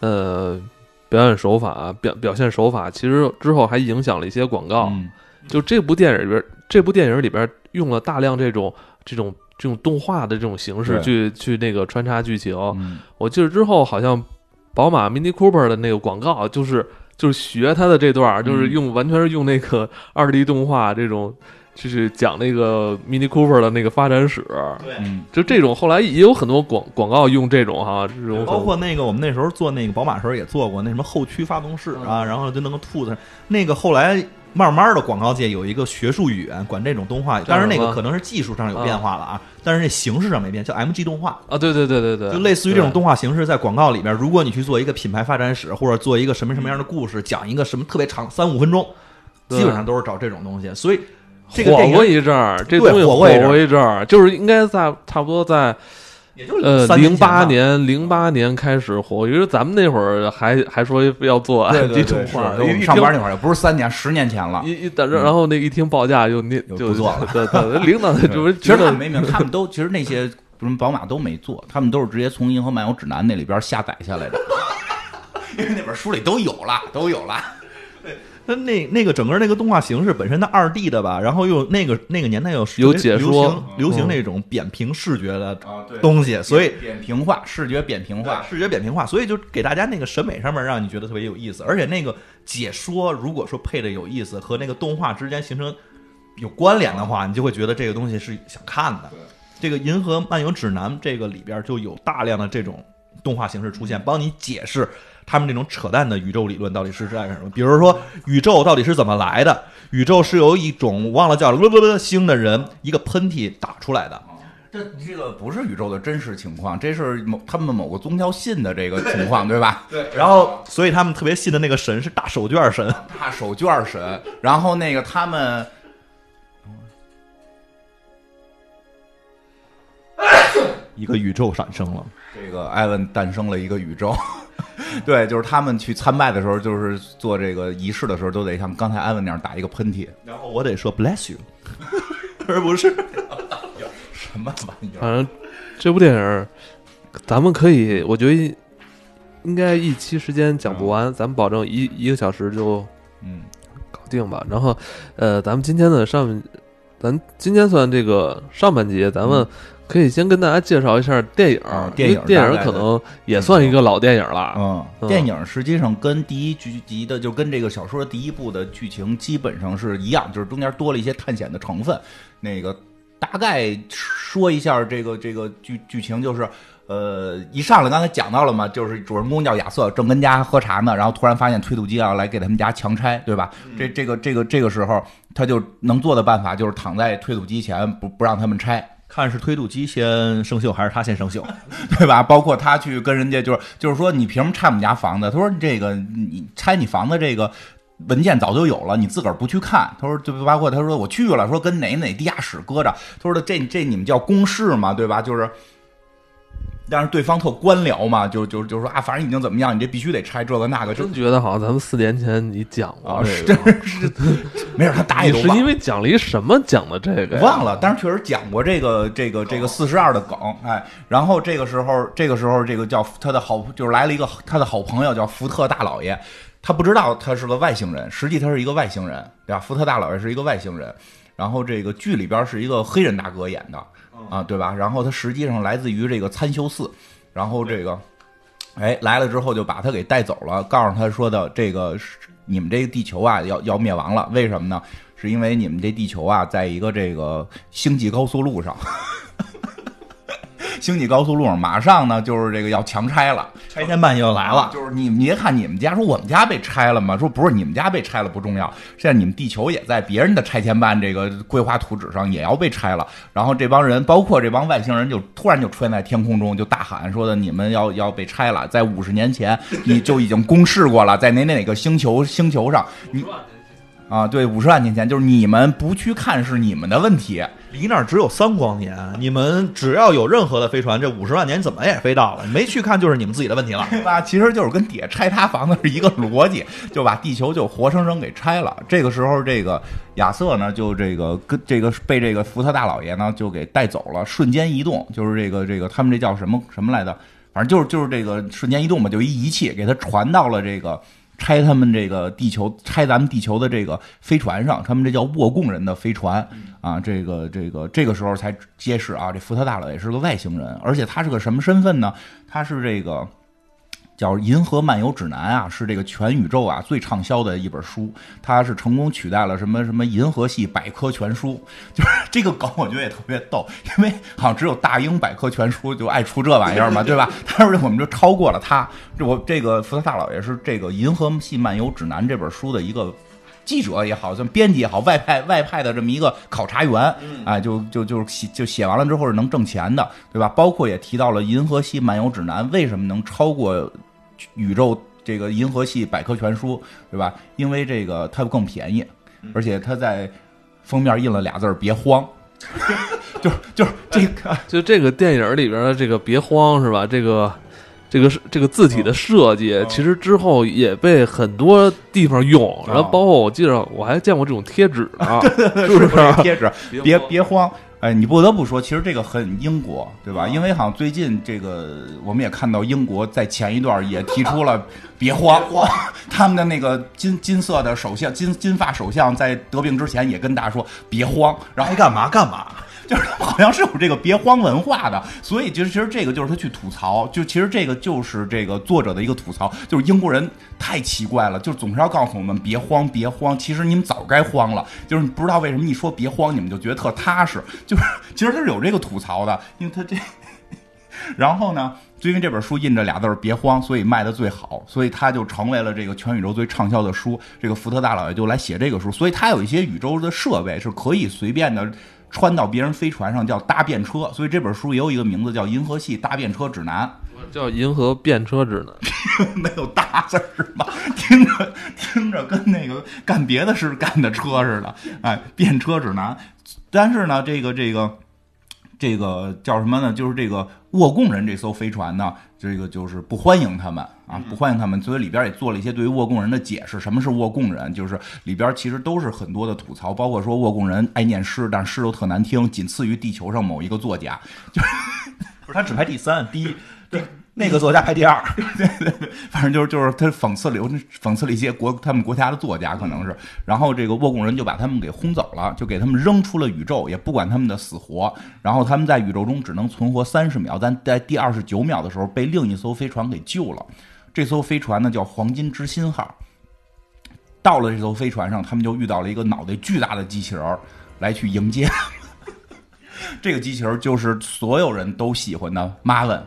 呃表演手法、表表现手法，其实之后还影响了一些广告。嗯就这部电影里边，这部电影里边用了大量这种这种这种动画的这种形式去去那个穿插剧情。嗯我记得之后好像宝马 Mini Cooper 的那个广告就是就是学他的这段儿，就是用完全是用那个二 D 动画这种。就是讲那个 Mini Cooper 的那个发展史，对，就这种后来也有很多广广告用这种哈，这种包括那个我们那时候做那个宝马时候也做过那什么后驱发动室啊，然后就那个兔子。那个后来慢慢的广告界有一个学术语言管这种动画，当然那个可能是技术上有变化了啊，但是那形式上没变，叫 MG 动画。啊，对对对对对，就类似于这种动画形式，在广告里边，如果你去做一个品牌发展史，或者做一个什么什么样的故事，讲一个什么特别长三五分钟，基本上都是找这种东西。所以火过一阵儿，这对东西火过一阵儿，就是应该在差不多在也就呃三零八年零八年开始火，因为咱们那会儿还还说要做对暗对对，地动画，上班那会儿也不是三年，十年前了。一一等着，然后那一听报价就那就做了对对，领导这不是其实他们没明白，他们都其实那些什么宝马都没做，他们都是直接从《银河漫游指南》那里边下载下来的，(laughs) 因为那本书里都有了，都有了。那那那个整个那个动画形式本身它二 D 的吧，然后又那个那个年代又有解说流行流行嗯那种扁平视觉的东西，所以扁平化，视觉扁平化。视觉扁平化，所以就给大家那个审美上面让你觉得特别有意思，而且那个解说如果说配的有意思和那个动画之间形成有关联的话，你就会觉得这个东西是想看的。这个《银河漫游指南》这个里边就有大量的这种动画形式出现，帮你解释他们这种扯淡的宇宙理论到底是在什么。比如说，宇宙到底是怎么来的？宇宙是由一种忘了叫了 (laughs) 了星的人一个喷嚏打出来的。这这个不是宇宙的真实情况，这是某他们某个宗教信的这个情况，对吧？(laughs) 对，然后所以他们特别信的那个神是大手绢神。大手绢神，然后那个他们。(coughs) 一个宇宙产生了，这个艾文诞生了一个宇宙，(laughs) 对，就是他们去参拜的时候，就是做这个仪式的时候，都得像刚才艾文那样打一个喷嚏，然后我得说 bless you，(laughs) 而不是什么玩意儿？反正这部电影，咱们可以，我觉得应该一期时间讲不完，咱们保证一一个小时就嗯，搞定吧。然后，呃，咱们今天的上，咱今天算这个上半节，咱们可以先跟大家介绍一下电影儿啊，电影电影可能也算一个老电影了。嗯，嗯电影实际上跟第一剧集的，就跟这个小说第一部的剧情基本上是一样，就是中间多了一些探险的成分。那个大概说一下这个这个剧剧情，就是呃，一上来刚才讲到了嘛，就是主人公叫亚瑟，正跟家喝茶呢，然后突然发现推土机要来给他们家强拆，对吧？这这个这个这个时候，他就能做的办法就是躺在推土机前，不不让他们拆。看是推土机先生锈还是他先生锈。(laughs) 对吧？包括他去跟人家就是就是说，你凭什么拆我们家房子？他说这个你拆你房子这个文件早就有了，你自个儿不去看。他说就包括他说我去了，说跟哪哪地下室搁着。他说的这这你们叫公示嘛，对吧？就是。但是对方特官僚嘛，就就就说啊，反正已经怎么样，你这必须得拆这个那个，就真觉得好像咱们四年前你讲过啊，这是个，真是没事，他打也都忘了你是因为讲了一什么讲的这个？忘了，但是确实讲过这个这个这个四十二的梗，哎，然后这个时候这个时候这个叫他的好就是来了一个他的好朋友叫福特大老爷，他不知道他是个外星人，实际他是一个外星人，对吧？福特大老爷是一个外星人，然后这个剧里边是一个黑人大哥演的啊，对吧？然后他实际上来自于这个参修寺，然后这个哎来了之后就把他给带走了，告诉他说的这个你们这个地球啊要要灭亡了，为什么呢？是因为你们这地球啊，在一个这个星际高速路上，星际高速路上马上呢就是这个要强拆了，拆迁办又来了，就是你你别看你们家说我们家被拆了嘛？说不是你们家被拆了不重要，现在你们地球也在别人的拆迁办这个规划图纸上也要被拆了。然后这帮人，包括这帮外星人，就突然就出现在天空中，就大喊说的你们要要被拆了，在五十年前你就已经公示过了，在哪哪哪个星球星球上，你啊对五十万年前，就是你们不去看是你们的问题。离那儿只有三光年，你们只要有任何的飞船，这五十万年怎么也飞到了，没去看就是你们自己的问题了。对吧？其实就是跟底下拆他房子是一个逻辑，就把地球就活生生给拆了。这个时候，这个亚瑟呢，就这个跟这个被这个福特大老爷呢就给带走了，瞬间移动，就是这个这个他们这叫什么什么来着？反正就是就是这个瞬间移动嘛，就一仪器给他传到了这个。拆他们这个地球，拆咱们地球的这个飞船上，他们这叫沃贡人的飞船啊，这个这个这个时候才揭示啊，这福特大佬也是个外星人，而且他是个什么身份呢？他是这个叫《银河漫游指南》啊，是这个全宇宙啊最畅销的一本书，它是成功取代了什么什么银河系百科全书，就是这个梗，我觉得也特别逗，因为好像只有大英百科全书就爱出这玩意儿嘛，(laughs) 对吧？但是我们就超过了它，这我这个福特大老爷是这个《银河系漫游指南》这本书的一个。记者也好，像编辑也好，外派外派的这么一个考察员，哎，就就就是写就写完了之后是能挣钱的，对吧？包括也提到了《银河系漫游指南》为什么能超过宇宙这个银河系百科全书，对吧？因为这个它更便宜，而且它在封面印了俩字儿“别慌”，(laughs) 就是就是这个 (laughs) 就这个电影里边的这个别慌是吧？这个这个是这个字体的设计，其实之后也被很多地方用，然后包括我记得我还见过这种贴纸呢，(laughs) 是不是？贴纸，(laughs) 别别慌。哎，你不得不说，其实这个很英国，对吧？因为好像最近这个，我们也看到英国在前一段也提出了 (laughs) 别慌，他们的那个金金色的首相，金金发首相在得病之前也跟大家说别慌，然后还干嘛干嘛。就是好像是有这个别慌文化的，所以就是其实这个就是他去吐槽，就其实这个就是这个作者的一个吐槽，就是英国人太奇怪了，就总是要告诉我们别慌别慌，其实你们早该慌了，就是不知道为什么一说别慌，你们就觉得特踏实，就是 (laughs) 其实他是有这个吐槽的，因为他这，然后呢，就因为这本书印着俩字儿别慌，所以卖的最好，所以他就成为了这个全宇宙最畅销的书，这个福特大老爷就来写这个书，所以他有一些宇宙的设备是可以随便的。穿到别人飞船上叫搭便车，所以这本书也有一个名字叫《银河系搭便车指南》，叫《银河便车指南》，(laughs) 没有搭字是吧？听着听着跟那个干别的事干的车似的，哎，便车指南。但是呢，这个这个。这个叫什么呢？就是这个沃贡人这艘飞船呢，这个就是不欢迎他们啊，不欢迎他们。所以里边也做了一些对于沃贡人的解释。什么是沃贡人？就是里边其实都是很多的吐槽，包括说沃贡人爱念诗，但诗又特难听，仅次于地球上某一个作家。就不是他只排第三，第一。那个作家排第二，(laughs) 对对对，反正就是就是他讽刺了，讽刺了一些国他们国家的作家可能是，然后这个沃贡人就把他们给轰走了，就给他们扔出了宇宙，也不管他们的死活，然后他们在宇宙中只能存活三十秒，但在第二十九秒的时候被另一艘飞船给救了，这艘飞船呢叫黄金之心号，到了这艘飞船上，他们就遇到了一个脑袋巨大的机器人来去迎接。这个机器人就是所有人都喜欢的 Marvin。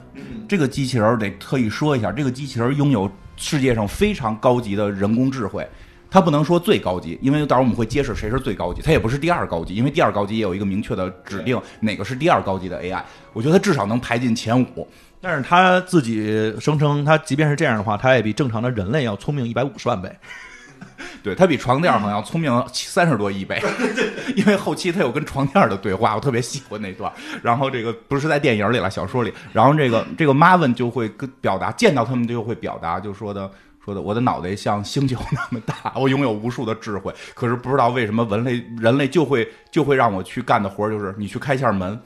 这个机器人得特意说一下，这个机器人拥有世界上非常高级的人工智慧。它不能说最高级，因为到时候我们会揭示谁是最高级。它也不是第二高级，因为第二高级也有一个明确的指定，哪个是第二高级的 AI。我觉得它至少能排进前五。但是它自己声称，它即便是这样的话，它也比正常的人类要聪明一百五十万倍。(laughs) 对他比床垫好像聪明三十多亿倍，(laughs) 因为后期他有跟床垫的对话，我特别喜欢那段。然后这个不是在电影里了，小说里。然后这个这个 Marvin 就会跟表达，见到他们就会表达，就说的说的，我的脑袋像星球那么大，我拥有无数的智慧。可是不知道为什么人类人类就会就会让我去干的活就是你去开一下门，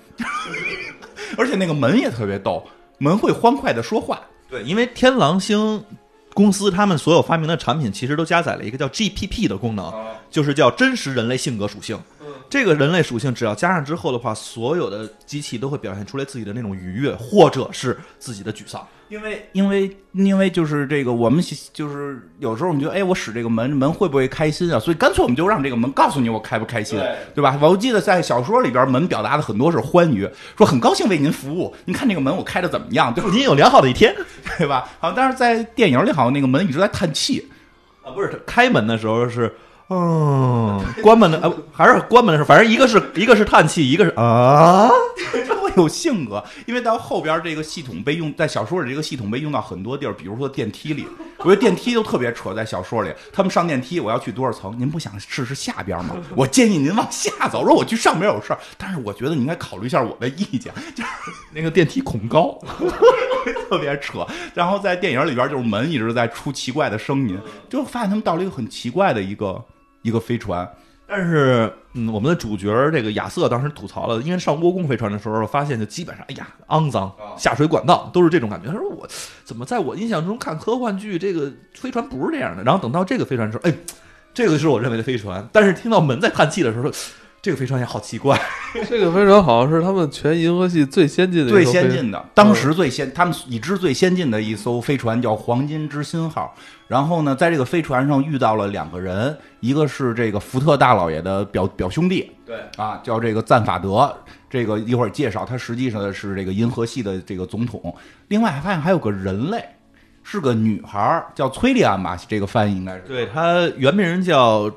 (laughs) 而且那个门也特别逗，门会欢快的说话。对，因为天狼星。公司他们所有发明的产品其实都加载了一个叫 GPP 的功能，就是叫真实人类性格属性。这个人类属性只要加上之后的话，所有的机器都会表现出来自己的那种愉悦，或者是自己的沮丧。因为，因为，因为就是这个，我们就是有时候我们觉得，哎，我使这个门，门会不会开心啊？所以干脆我们就让这个门告诉你我开不开心，对吧？我记得在小说里边，门表达的很多是欢愉，说很高兴为您服务。您看这个门我开的怎么样？祝您有良好的一天，对吧？好，但是在电影里好像那个门一直在叹气啊，不是开门的时候是。嗯，关门的呃，还是关门的时候，反正一个是一个是叹气，一个是啊，这么有性格。因为到后边这个系统被用在小说里，这个系统被用到很多地儿，比如说电梯里。我觉得电梯都特别扯，在小说里，他们上电梯，我要去多少层？您不想试试下边吗？(laughs) 我建议您往下走。说我去上边有事儿，但是我觉得你应该考虑一下我的意见。就是那个电梯恐高，(laughs) 特别扯。然后在电影里边，就是门一直在出奇怪的声音，就发现他们到了一个很奇怪的一个。一个飞船，但是，嗯，我们的主角这个亚瑟当时吐槽了，因为上窝宫飞船的时候，发现就基本上，哎呀，肮脏，下水管道都是这种感觉。他说我怎么在我印象中看科幻剧，这个飞船不是这样的。然后等到这个飞船的时候，哎，这个是我认为的飞船。但是听到门在叹气的时候。这个飞船也好奇怪，(laughs) 这个飞船好像是他们全银河系最先进的、最先进的，当时最先，他们已知最先进的一艘飞船叫黄金之心号。然后呢，在这个飞船上遇到了两个人，一个是这个福特大老爷的表表兄弟，对啊，叫这个赞法德。这个一会儿介绍，他实际上是这个银河系的这个总统。另外还发现还有个人类，是个女孩，叫崔利安吧？这个翻译应该是对，她原名叫。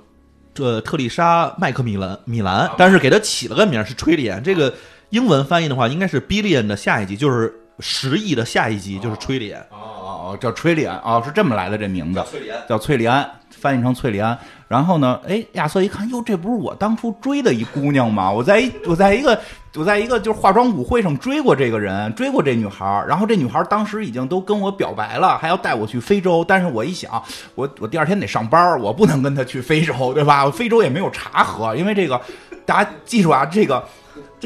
这特丽莎麦克米兰米兰，但是给他起了个名是崔利安。这个英文翻译的话，应该是 billion 的下一集，就是十亿的下一集，就是崔利安哦哦，哦，叫崔利安啊，是这么来的这名字，叫崔利安，翻译成崔利安。然后呢，哎，亚瑟一看，哟，这不是我当初追的一姑娘吗？我在一我在一个我在一个就是化妆舞会上追过这个人，追过这女孩儿。然后这女孩儿当时已经都跟我表白了，还要带我去非洲。但是我一想，我我第二天得上班，我不能跟她去非洲，对吧？非洲也没有茶喝，因为这个大家记住啊，这个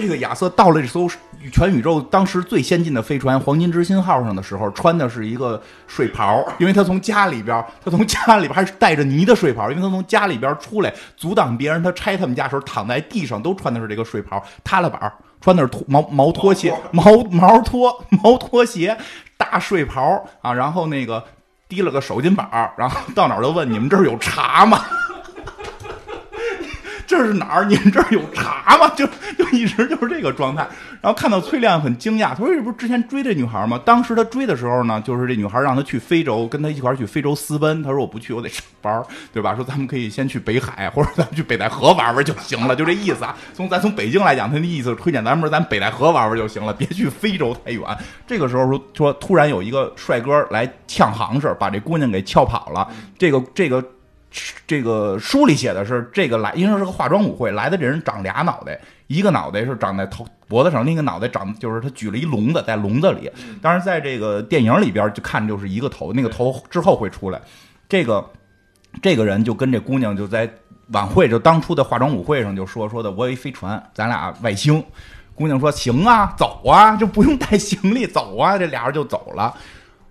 这个亚瑟到了这艘全宇宙当时最先进的飞船“黄金之心号”上的时候，穿的是一个睡袍，因为他从家里边，他从家里边还是带着泥的睡袍，因为他从家里边出来阻挡别人，他拆他们家时候躺在地上都穿的是这个睡袍，塌了板儿穿的是拖毛毛拖鞋，毛毛拖毛拖鞋，大睡袍啊，然后那个提了个手巾板儿，然后到哪儿都问你们这儿有茶吗？(laughs) 这是哪儿？你们这儿有茶吗？(laughs) 就就一直就是这个状态。然后看到崔亮很惊讶，他说：“这不是之前追这女孩吗？当时他追的时候呢，就是这女孩让他去非洲，跟他一块儿去非洲私奔。他说我不去，我得上班，对吧？说咱们可以先去北海，或者咱们去北戴河玩玩就行了，就这意思啊。从咱从北京来讲，他的意思推荐咱们咱北戴河玩玩就行了，别去非洲太远。这个时候说说突然有一个帅哥来呛行市，把这姑娘给撬跑了。这个这个。这个书里写的是这个来，因为是个化妆舞会，来的这人长俩脑袋，一个脑袋是长在头脖子上，另一个脑袋长就是他举了一笼子在笼子里。当然，在这个电影里边就看就是一个头，那个头之后会出来。这个这个人就跟这姑娘就在晚会，就当初的化妆舞会上就说说的，我有一飞船，咱俩外星。姑娘说行啊，走啊，就不用带行李，走啊。这俩人就走了。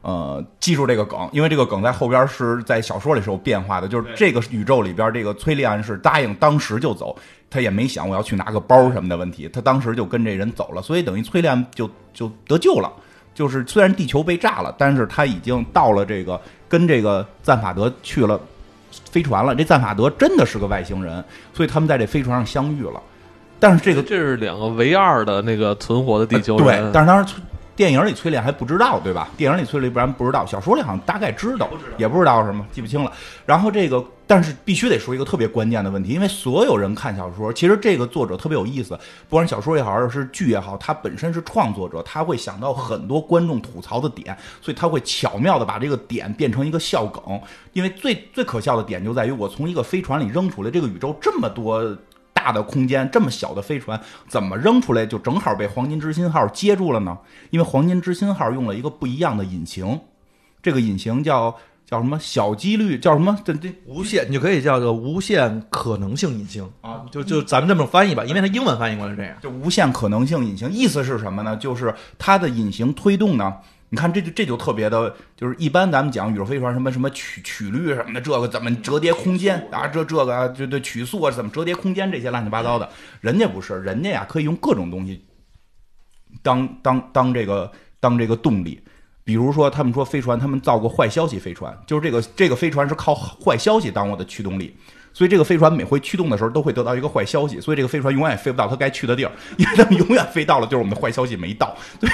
呃，记住这个梗，因为这个梗在后边是在小说里是有变化的。就是这个宇宙里边，这个崔利安是答应当时就走，他也没想我要去拿个包什么的问题，他当时就跟这人走了，所以等于崔利安就就得救了。就是虽然地球被炸了，但是他已经到了这个跟这个赞法德去了飞船了。这赞法德真的是个外星人，所以他们在这飞船上相遇了。但是这个这是两个唯二的那个存活的地球人，对，但是当时。电影里崔莲还不知道，对吧？电影里崔莲不然不知道，小说里好像大概知道，也不知道什么，记不清了。然后这个，但是必须得说一个特别关键的问题，因为所有人看小说，其实这个作者特别有意思，不管小说也好，还是剧也好，他本身是创作者，他会想到很多观众吐槽的点，所以他会巧妙的把这个点变成一个笑梗。因为最最可笑的点就在于，我从一个飞船里扔出来，这个宇宙这么多。大的空间，这么小的飞船，怎么扔出来就正好被黄金之心号接住了呢？因为黄金之心号用了一个不一样的引擎，这个引擎叫叫什么？小几率叫什么？这这无限，你就可以叫做无限可能性引擎啊！就就咱们这么翻译吧，因为它英文翻译过来这样，就无限可能性引擎，意思是什么呢？就是它的引擎推动呢。你看，这就这就特别的，就是一般咱们讲宇宙飞船什么什么曲曲率什么的，这个怎么折叠空间啊？这这个啊就对曲速啊，怎么折叠空间这些乱七八糟的，人家不是，人家呀可以用各种东西当当当这个当这个动力。比如说，他们说飞船，他们造过坏消息飞船，就是这个这个飞船是靠坏消息当我的驱动力，所以这个飞船每回驱动的时候都会得到一个坏消息，所以这个飞船永远也飞不到它该去的地儿，因为他们永远飞到了，就是我们的坏消息没到。对。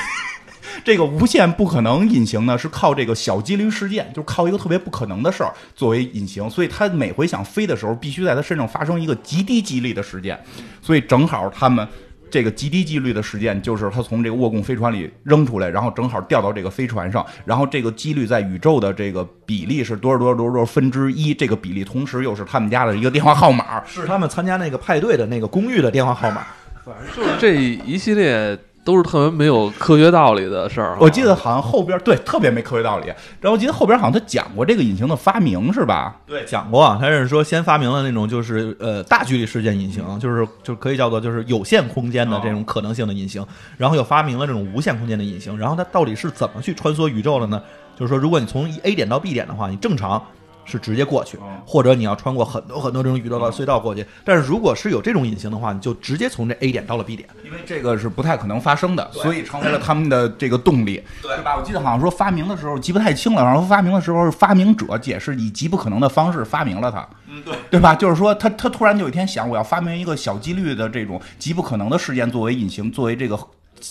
这个无限不可能隐形呢，是靠这个小几率事件，就是靠一个特别不可能的事儿作为隐形，所以他每回想飞的时候，必须在他身上发生一个极低几率的事件，所以正好他们这个极低几率的事件，就是他从这个沃贡飞船里扔出来，然后正好掉到这个飞船上，然后这个几率在宇宙的这个比例是多少多少多少多少分之一，这个比例同时又是他们家的一个电话号码，是他们参加那个派对的那个公寓的电话号码，(laughs) 反正就是这一系列。都是特别没有科学道理的事儿。我记得好像后边对特别没科学道理。然后我记得后边好像他讲过这个引擎的发明是吧？对，讲过。他是说先发明了那种就是呃大距离事件引擎，就是就可以叫做就是有限空间的这种可能性的引擎。然后又发明了这种无限空间的引擎。然后它到底是怎么去穿梭宇宙的呢？就是说，如果你从 A 点到 B 点的话，你正常。是直接过去，或者你要穿过很多很多这种宇宙的隧道过去。但是如果是有这种隐形的话，你就直接从这 A 点到了 B 点，因为这个是不太可能发生的，所以成为了他们的这个动力，对吧？我记得好像说发明的时候记不太清了，然后发明的时候是发明者解释以极不可能的方式发明了它，嗯，对，对吧？就是说他他突然就有一天想，我要发明一个小几率的这种极不可能的事件作为隐形，作为这个。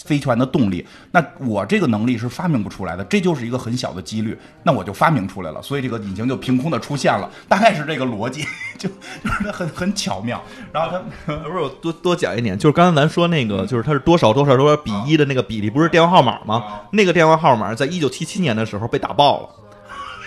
飞船的动力，那我这个能力是发明不出来的，这就是一个很小的几率，那我就发明出来了，所以这个引擎就凭空的出现了，大概是这个逻辑，(laughs) 就就是很很巧妙。然后他 (laughs) 不是我多多讲一点，就是刚才咱说那个，就是它是多少多少多少比一的那个比例，不是电话号码吗？那个电话号码在一九七七年的时候被打爆了。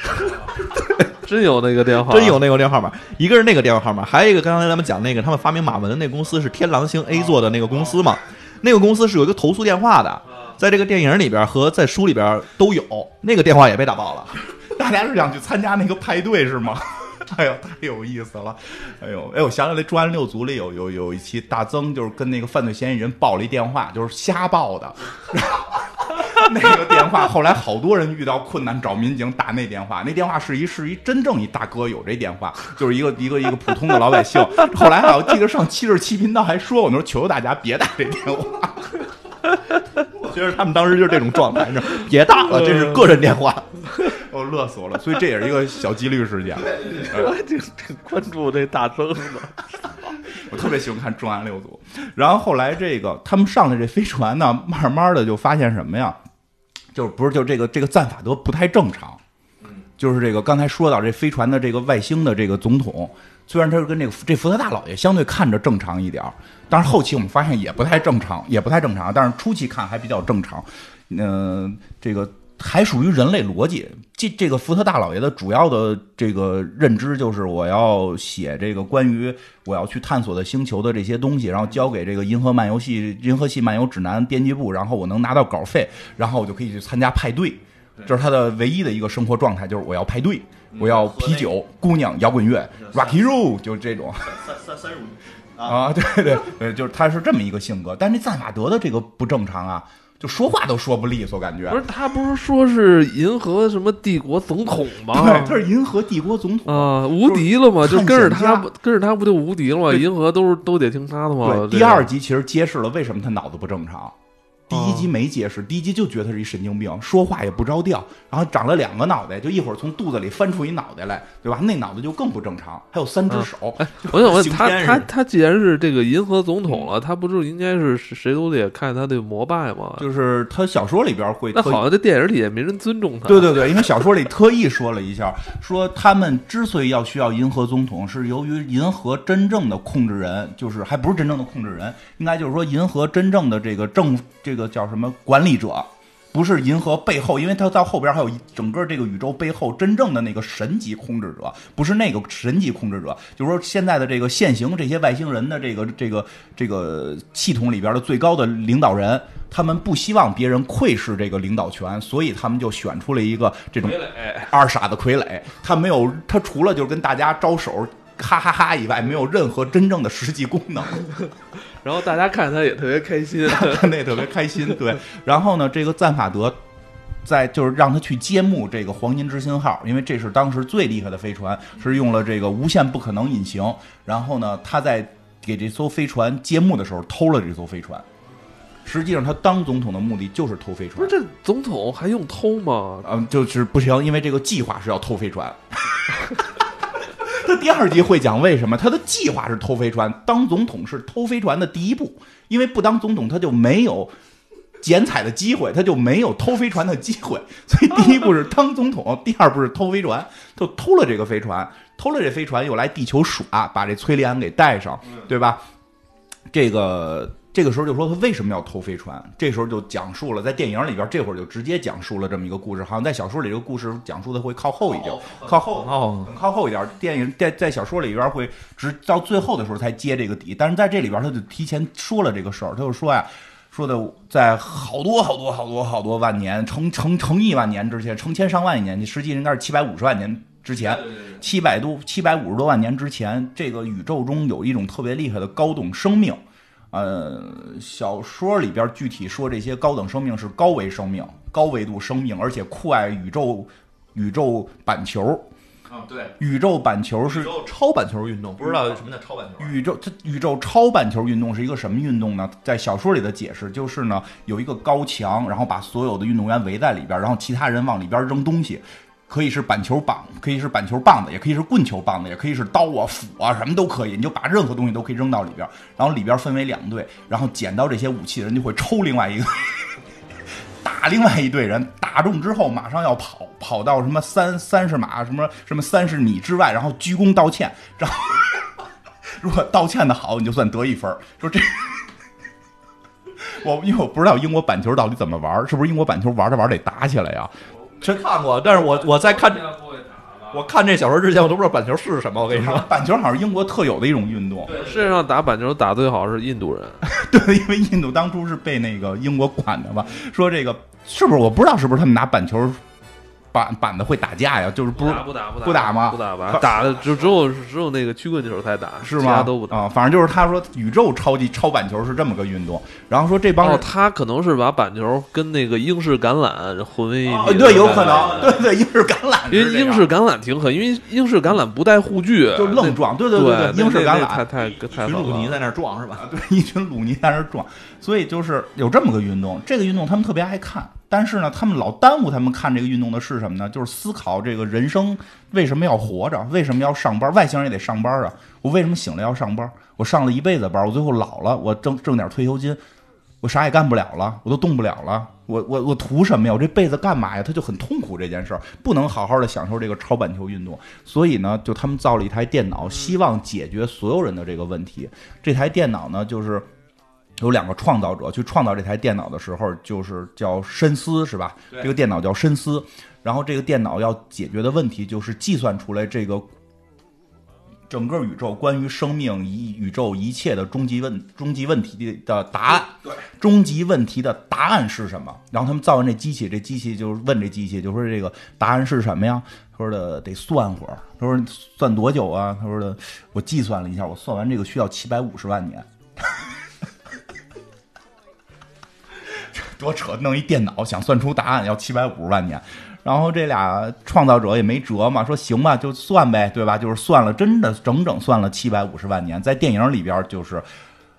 (laughs) 真有那个电话，真有那个电话号码，一个是那个电话号码，还有一个刚才咱们讲那个他们发明马文的那公司是天狼星 A 座的那个公司嘛，那个公司是有一个投诉电话的，在这个电影里边和在书里边都有，那个电话也被打爆了。(laughs) 大家是想去参加那个派对是吗？(laughs) 哎呦，太有意思了！哎呦，哎，我想起来，《重案六组》里有有有一期，大曾就是跟那个犯罪嫌疑人报了一电话，就是瞎报的。(laughs) (laughs) 那个电话后来好多人遇到困难找民警打那电话，那电话是一是一真正一大哥有这电话，就是一个一个一个普通的老百姓。后来啊，我记得上七十七频道还说，我说求求大家别打这电话。我觉得他们当时就是这种状态，你知道，别打了，这是个人电话。我乐死我了，所以这也是一个小几率事件。(laughs) 我挺挺关注这大增的。我特别喜欢看《重案六组》，然后后来这个他们上的这飞船呢，慢慢的就发现什么呀？就是不是就这个这个赞法德不太正常。就是这个刚才说到这飞船的这个外星的这个总统，虽然他是跟这个这福特大老爷相对看着正常一点儿，但是后期我们发现也不太正常，也不太正常。但是初期看还比较正常。嗯、这个还属于人类逻辑。这这个福特大老爷的主要的这个认知就是我要写这个关于我要去探索的星球的这些东西，然后交给这个银河漫游系银河系漫游指南编辑部，然后我能拿到稿费，然后我就可以去参加派对。这是他的唯一的一个生活状态，就是我要派对，我要啤酒、姑娘、摇滚乐、Rocky Roll，就这种。三三三十五 (laughs) 啊，对对对，就是他是这么一个性格。但是这赞法德的这个不正常啊，就说话都说不利索，感觉。不是他不是说是银河什么帝国总统吗？对，他是银河帝国总统。啊，无敌了嘛，就跟着他跟着他不就无敌了吗？银河都是都得听他的嘛。对，第二集其实揭示了为什么他脑子不正常。第一哦集没解释，第一集就觉得他是一神经病，说话也不着调，然后长了两个脑袋，就一会儿从肚子里翻出一脑袋来，对吧？那脑袋就更不正常，还有三只手。哎，我想问他他他既然是这个银河总统了，他不就应该是谁都得看他的膜拜吗？就是他小说里边会那好像这电影里也没人尊重他。对对对，因为小说里特意说了一下，说他们之所以要需要银河总统，是由于银河真正的控制人，就是还不是真正的控制人，应该就是说银河真正的这个政这个个叫什么管理者。不是银河背后，因为他到后边还有整个这个宇宙背后真正的那个神级控制者，不是那个神级控制者，就是说现在的这个现行这些外星人的这个这个这个系统里边的最高的领导人，他们不希望别人窥视这个领导权，所以他们就选出了一个这种 (laughs) 二傻子傀儡，他没有他除了就是跟大家招手。哈哈哈以外，没有任何真正的实际功能。然后大家看他也特别开心。(laughs) 看那特别开心。对，然后呢，这个赞法德在就是让他去揭幕这个黄金之星号，因为这是当时最厉害的飞船，是用了这个无限不可能隐形。然后呢，他在给这艘飞船揭幕的时候偷了这艘飞船。实际上，他当总统的目的就是偷飞船。不是这总统还用偷吗？嗯，就是不行，因为这个计划是要偷飞船。他第二集会讲为什么他的计划是偷飞船，当总统是偷飞船的第一步，因为不当总统他就没有剪彩的机会，他就没有偷飞船的机会，所以第一步是当总统，第二步是偷飞船，就偷了这个飞船，偷了这飞船又来地球耍，把这崔利安给带上，对吧？这个这个时候就说他为什么要偷飞船，这时候就讲述了，在电影里边这会儿就直接讲述了这么一个故事，好像在小说里这个故事讲述的会靠后一点，靠后哦，很靠后一点。电影在在小说里边会直到最后的时候才接这个底，但是在这里边他就提前说了这个事儿，他就说呀。说的在好多好多好多好多万年，成成成亿万年之前，成千上万年，实际应该是七百五十万年之前，七百多七百五十多万年之前，这个宇宙中有一种特别厉害的高等生命。呃，小说里边具体说这些高等生命是高维生命、高维度生命，而且酷爱宇宙宇宙板球。啊，对，宇宙板球是宇宙超板球运动，不知道什么叫超板球。宇宙，它宇宙超板球运动是一个什么运动呢？在小说里的解释就是呢，有一个高墙，然后把所有的运动员围在里边，然后其他人往里边扔东西，可以是板球棒，可以是板球棒子，也可以是棍球棒子，也可以是刀啊、斧啊，什么都可以。你就把任何东西都可以扔到里边，然后里边分为两队，然后捡到这些武器的人就会抽另外一个。打另外一队人，打中之后马上要跑，跑到什么三三十码，什么什么三十米之外，然后鞠躬道歉，然后如果道歉的好，你就算得一分。说这，我因为我不知道英国板球到底怎么玩，是不是英国板球玩着玩得打起来呀？真看过，但是我我在看我看这小说之前，我都不知道板球是什么。我跟你说，(laughs) 板球好像是英国特有的一种运动，世界上打板球打最好是印度人，(laughs) 对，因为印度当初是被那个英国管的吧，说这个是不是我不知道是不是他们拿板球板板子会打架呀？就是不是不打不打不打吗不打吧，打的只只有只有那个曲棍球才打，是吗？其他都不打。啊，反正就是他说宇宙超级超板球是这么个运动，然后说这帮。他可能是把板球跟那个英式橄榄混为一对，有可能，对对，英式橄榄因为英式橄榄挺狠，因为英式橄榄不带护具，就愣撞，对对对对，英式橄榄太太太狠了。群鲁尼在那儿撞是吧？对，一群鲁尼在那儿撞，所以就是有这么个运动，这个运动他们特别爱看，但是呢，他们老耽误他们看这个运动的是什么呢？就是思考这个人生为什么要活着，为什么要上班？外星人也得上班啊！我为什么醒了要上班？我上了一辈子班，我最后老了，我挣挣点退休金，我啥也干不了了，我都动不了了，我我我图什么呀？我这辈子干嘛呀？他就很痛苦这件事儿，不能好好的享受这个超板球运动，所以呢，就他们造了一台电脑，希望解决所有人的这个问题。这台电脑呢，就是有两个创造者去创造这台电脑的时候，就是叫深思，是吧？这个电脑叫深思，然后这个电脑要解决的问题就是计算出来这个整个宇宙关于生命一宇宙一切的终极问终极问题的答案。对，终极问题的答案是什么？然后他们造完这机器，这机器就问这机器，就说这个答案是什么呀？他说的得算会儿。他说算多久啊？他说的我计算了一下，我算完这个需要七百五十万年。多扯！弄一电脑想算出答案要七百五十万年，然后这俩创造者也没辙嘛，说行吧，就算呗，对吧？就是算了，真的整整算了七百五十万年，在电影里边就是，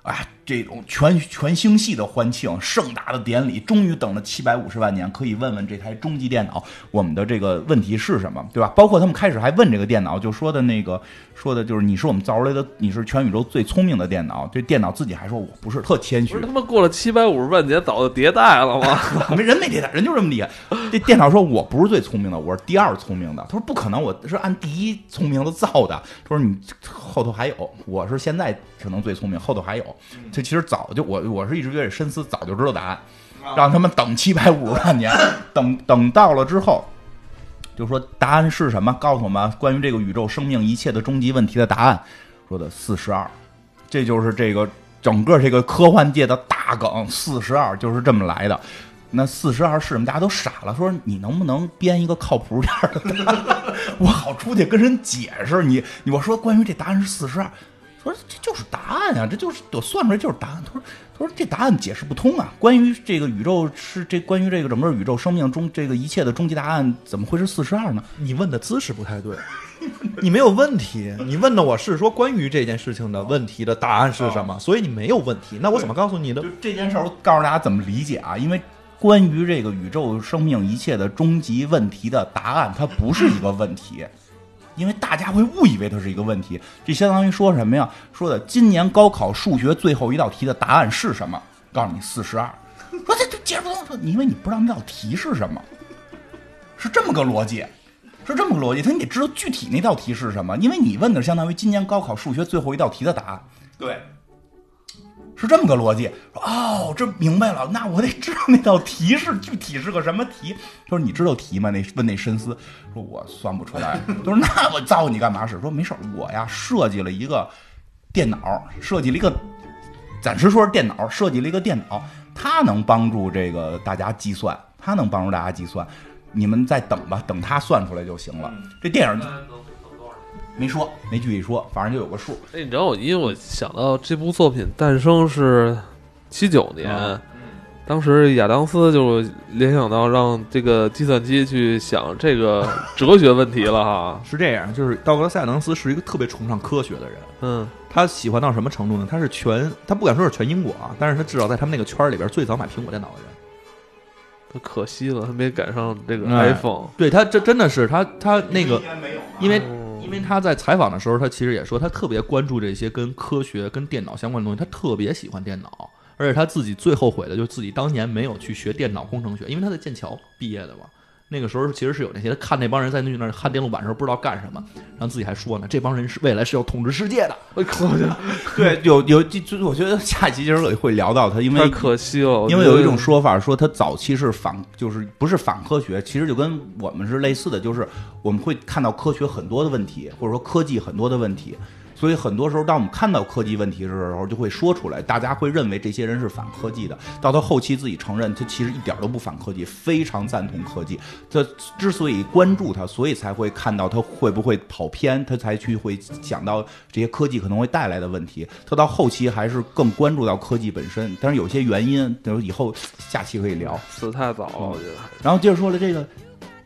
哎，这种全全星系的欢庆、盛大的典礼，终于等了七百五十万年，可以问问这台终极电脑，我们的这个问题是什么，对吧？包括他们开始还问这个电脑，就说的那个说的就是你是我们造出来的，你是全宇宙最聪明的电脑。这电脑自己还说我不是，特谦虚不是，他妈过了七百五十万年，早就迭代了吗？(laughs) 没人没迭代，人就这么厉害。这电脑说我不是最聪明的，我是第二聪明的。他说不可能，我是按第一聪明的造的。他说你后头还有，我是现在可能最聪明，后头还有。这其实早就我我是一直觉得深思早就知道答案，让他们等七百五十万年，等等到了之后。就说答案是什么？告诉我们关于这个宇宙生命一切的终极问题的答案。说的四十二，这就是这个整个这个科幻界的大梗。四十二就是这么来的。那四十二是什么？大家都傻了，说你能不能编一个靠谱点儿的，(laughs) 我好出去跟人解释。你你我说关于这答案是四十二，说这就是答案啊、这就是我算出来就是答案。他说他说这答案解释不通啊。关于这个宇宙是这关于这个整个宇宙生命中这个一切的终极答案，怎么会是四十二呢？你问的姿势不太对，你没有问题。你问的我是说关于这件事情的问题的答案是什么，所以你没有问题。那我怎么告诉你的？这件事儿，我告诉大家怎么理解啊？因为关于这个宇宙生命一切的终极问题的答案，它不是一个问题，因为大家会误以为它是一个问题。这相当于说什么呀？说的今年高考数学最后一道题的答案是什么？告诉你四十二。说这这解释不通，说因为你不知道那道题是什么，是这么个逻辑。是这么个逻辑，他你得知道具体那道题是什么，因为你问的相当于今年高考数学最后一道题的答案。对，是这么个逻辑。说哦，这明白了，那我得知道那道题是具体是个什么题。他说你知道题吗？那问那深思说我算不出来。(laughs) 他说那我造你干嘛使？说没事儿我呀设计了一个电脑，设计了一个，暂时说是电脑，设计了一个电脑，它能帮助这个大家计算，它能帮助大家计算。你们再等吧，等它算出来就行了。这电影没说，没具体说，反正就有个数。哎，你知道我，因为我想到这部作品诞生是七九年，啊当时亚当斯就联想到让这个计算机去想这个哲学问题了哈。(laughs) 是这样，就是道格拉斯·亚当斯是一个特别崇尚科学的人。嗯，他喜欢到什么程度呢？他是全，他不敢说是全英国啊，但是他至少在他们那个圈儿里边最早买苹果电脑的人。可可惜了，他没赶上这个哎 iPhone。对他，这真的是他，他那个，因为哦因为他在采访的时候，他其实也说，他特别关注这些跟科学、跟电脑相关的东西，他特别喜欢电脑，而且他自己最后悔的就是自己当年没有去学电脑工程学，因为他在剑桥毕业的嘛。那个时候其实是有那些看那帮人在那那儿焊电路板的时候不知道干什么，然后自己还说呢，这帮人是未来是要统治世界的。我靠，(laughs) 对，有有，就就我觉得下期其实会聊到他，因为太可惜了。因为有一种说法说他早期是反，就是不是反科学，其实就跟我们是类似的，就是我们会看到科学很多的问题，或者说科技很多的问题。所以很多时候，当我们看到科技问题的时候，就会说出来，大家会认为这些人是反科技的。到他后期自己承认，他其实一点都不反科技，非常赞同科技。他之所以关注他，所以才会看到他会不会跑偏，他才去会想到这些科技可能会带来的问题。他到后期还是更关注到科技本身，但是有些原因，等以后下期可以聊。死太早了，我觉得。然后接着说了，这个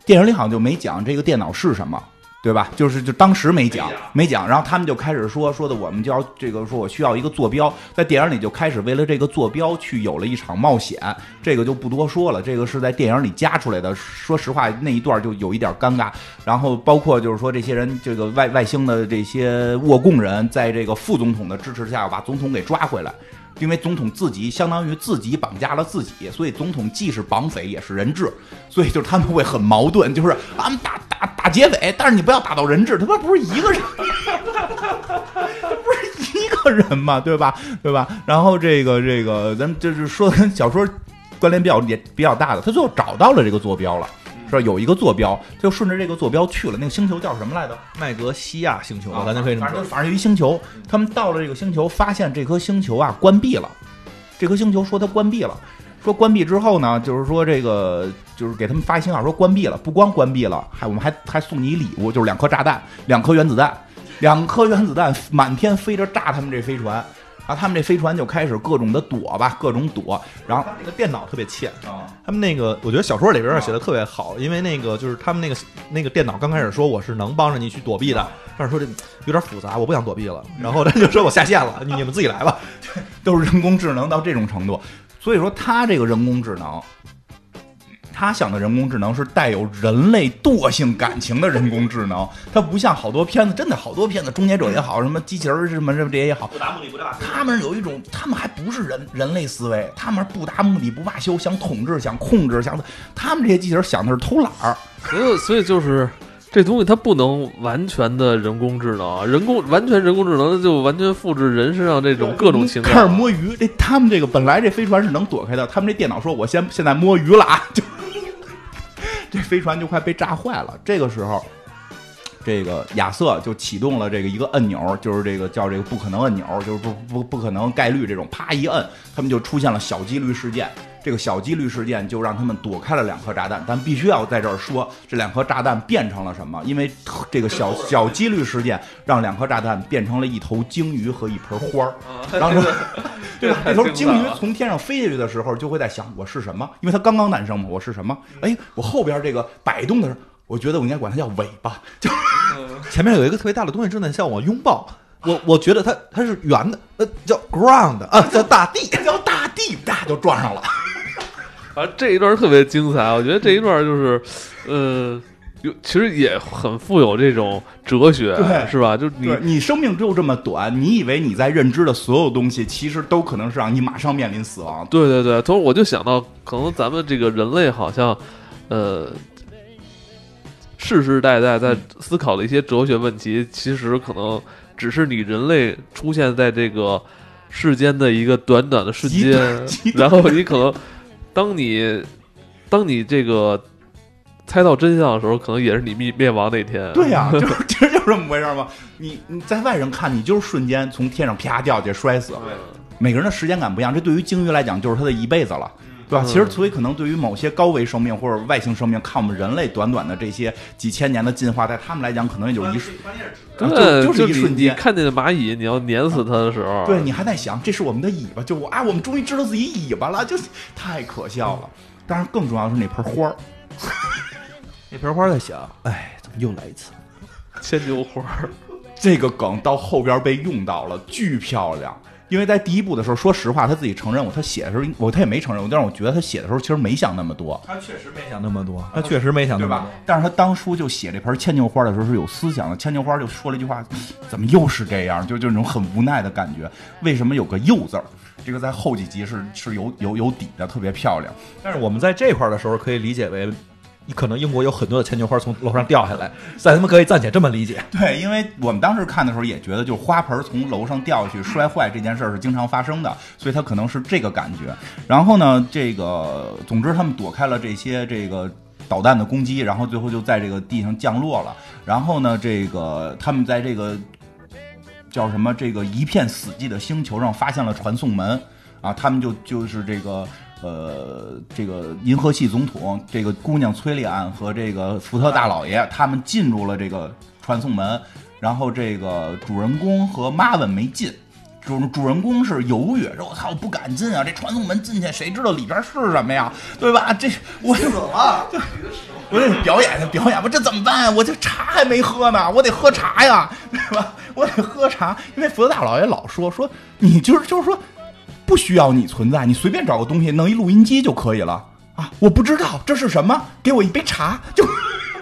电影里好像就没讲这个电脑是什么，对吧？就是就当时没讲，没讲。然后他们就开始说说的，我们就要这个说我需要一个坐标，在电影里就开始为了这个坐标去有了一场冒险，这个就不多说了。这个是在电影里加出来的，说实话那一段就有一点尴尬。然后包括就是说这些人，这个外外星的这些沃贡人，在这个副总统的支持下，把总统给抓回来。因为总统自己相当于自己绑架了自己，所以总统既是绑匪也是人质，所以就是他们会很矛盾，(laughs) 就是俺打打打劫匪，但是你不要打到人质，他妈不是一个人，(laughs) 不是一个人嘛，对吧？对吧？然后这个这个，咱就是说跟小说关联比较也比较大的，他最后找到了这个坐标了，是吧？有一个坐标，他就顺着这个坐标去了。那个星球叫什么来着？麦格西亚星球，啊咱就可以这么说反正就。反正一星球，他们到了这个星球，发现这颗星球啊关闭了。这颗星球说它关闭了，说关闭之后呢，就是说这个就是给他们发一信号说关闭了，不光关闭了，还我们还还送你一礼物，就是两颗炸弹，两颗原子弹，两颗原子弹满天飞着炸他们这飞船，然后他们这飞船就开始各种的躲吧，各种躲，然后那个电脑特别欠，啊。他们那个我觉得小说里边写的特别好，因为那个就是他们那个那个电脑刚开始说我是能帮着你去躲避的，但是说这有点复杂，我不想躲避了，然后他就说我下线了，你你们自己来吧。(laughs) 都是人工智能到这种程度，所以说他这个人工智能，他想的人工智能是带有人类惰性感情的人工智能，它不像好多片子，真的好多片子，终结者也好，什么机器人什么什么这些也好，不达目的不大他们有一种，他们还不是人人类思维，他们不达目的不罢休，想统治，想控制，想他们这些机器人想的是偷懒儿，所以所以就是这东西它不能完全的人工智能，人工完全人工智能就完全复制人身上这种各种情况开始。摸鱼。这他们这个本来这飞船是能躲开的，他们这电脑说：“我先现在摸鱼了啊！”就 (laughs) 这飞船就快被炸坏了。这个时候，这个亚瑟就启动了这个一个按钮，就是这个叫这个不可能按钮，就是不不不可能概率这种，啪一摁，他们就出现了小几率事件。这个小几率事件就让他们躲开了两颗炸弹，但必须要在这儿说这两颗炸弹变成了什么，因为这个小小几率事件让两颗炸弹变成了一头鲸鱼和一盆花儿。(laughs) 然后说，对 (laughs) 吧？那头鲸鱼从天上飞下去的时候，就会在想我是什么，因为它刚刚诞生嘛，我是什么？哎，我后边这个摆动的时候，我觉得我应该管它叫尾巴，就前面有一个特别大的东西正在向我拥抱，我我觉得它它是圆的，呃，叫 ground 啊，叫大地。(laughs) 叫大地，啪就撞上了。(laughs) 啊这一段特别精彩，我觉得这一段就是，呃，有其实也很富有这种哲学，对是吧？就是你你生命只有这么短，你以为你在认知的所有东西，其实都可能是让你马上面临死亡。对对对，同时我就想到，可能咱们这个人类好像，呃，世世代代在思考的一些哲学问题，其实可能只是你人类出现在这个世间的一个短短的瞬间，(laughs) 然后你可能，当你当你这个猜到真相的时候，可能也是你灭灭亡那天。对呀、就是其实就是这么回事嘛。你你在外人看，你就是瞬间从天上啪掉下去摔死。每个人的时间感不一样，这对于鲸鱼来讲就是他的一辈子了。对吧？嗯其实，所以可能对于某些高维生命或者外星生命，看我们人类短短的这些几千年的进化，在他们来讲，可能也就一瞬，对，就就是一瞬间你看见蚂蚁，你要碾死它的时候，对你还在想，这是我们的尾巴，就我啊，我们终于知道自己尾巴了，就太可笑了。当然，更重要的是那盆花儿，(laughs) 那盆花在想，哎，怎么又来一次？牵牛花儿。(laughs) 这个梗到后边被用到了，巨漂亮。因为在第一部的时候，说实话，他自己承认我，他写的时候，我他也没承认，但是我觉得他写的时候其实没想那么多，他确实没想那么多，他确实没想那对吧么多。？但是他当初就写这盆牵牛花的时候是有思想的，牵牛花就说了一句话，怎么又是这样？就就那种很无奈的感觉。为什么有个又字儿？这个在后几集是是有有有底的，特别漂亮。但是我们在这块儿的时候，可以理解为可能英国有很多的牵牛花从楼上掉下来，咱们可以暂且这么理解。对，因为我们当时看的时候也觉得，就是花盆从楼上掉下去摔坏这件事儿是经常发生的，所以他可能是这个感觉。然后呢，这个总之他们躲开了这些这个导弹的攻击，然后最后就在这个地上降落了。然后呢，这个他们在这个叫什么这个一片死寂的星球上发现了传送门啊，他们就就是这个。呃，这个银河系总统，这个姑娘崔利安和这个福特大老爷，他们进入了这个传送门，然后这个主人公和马文没进，主主人公是犹豫，说我操，我不敢进啊，这传送门进去，谁知道里边是什么呀，对吧？这我怎么了？我得表演表演，吧这怎么办？我这茶还没喝呢，我得喝茶呀，对吧？我得喝茶，因为福特大老爷老说说你就是就是说。不需要你存在，你随便找个东西弄一录音机就可以了啊！我不知道这是什么，给我一杯茶就。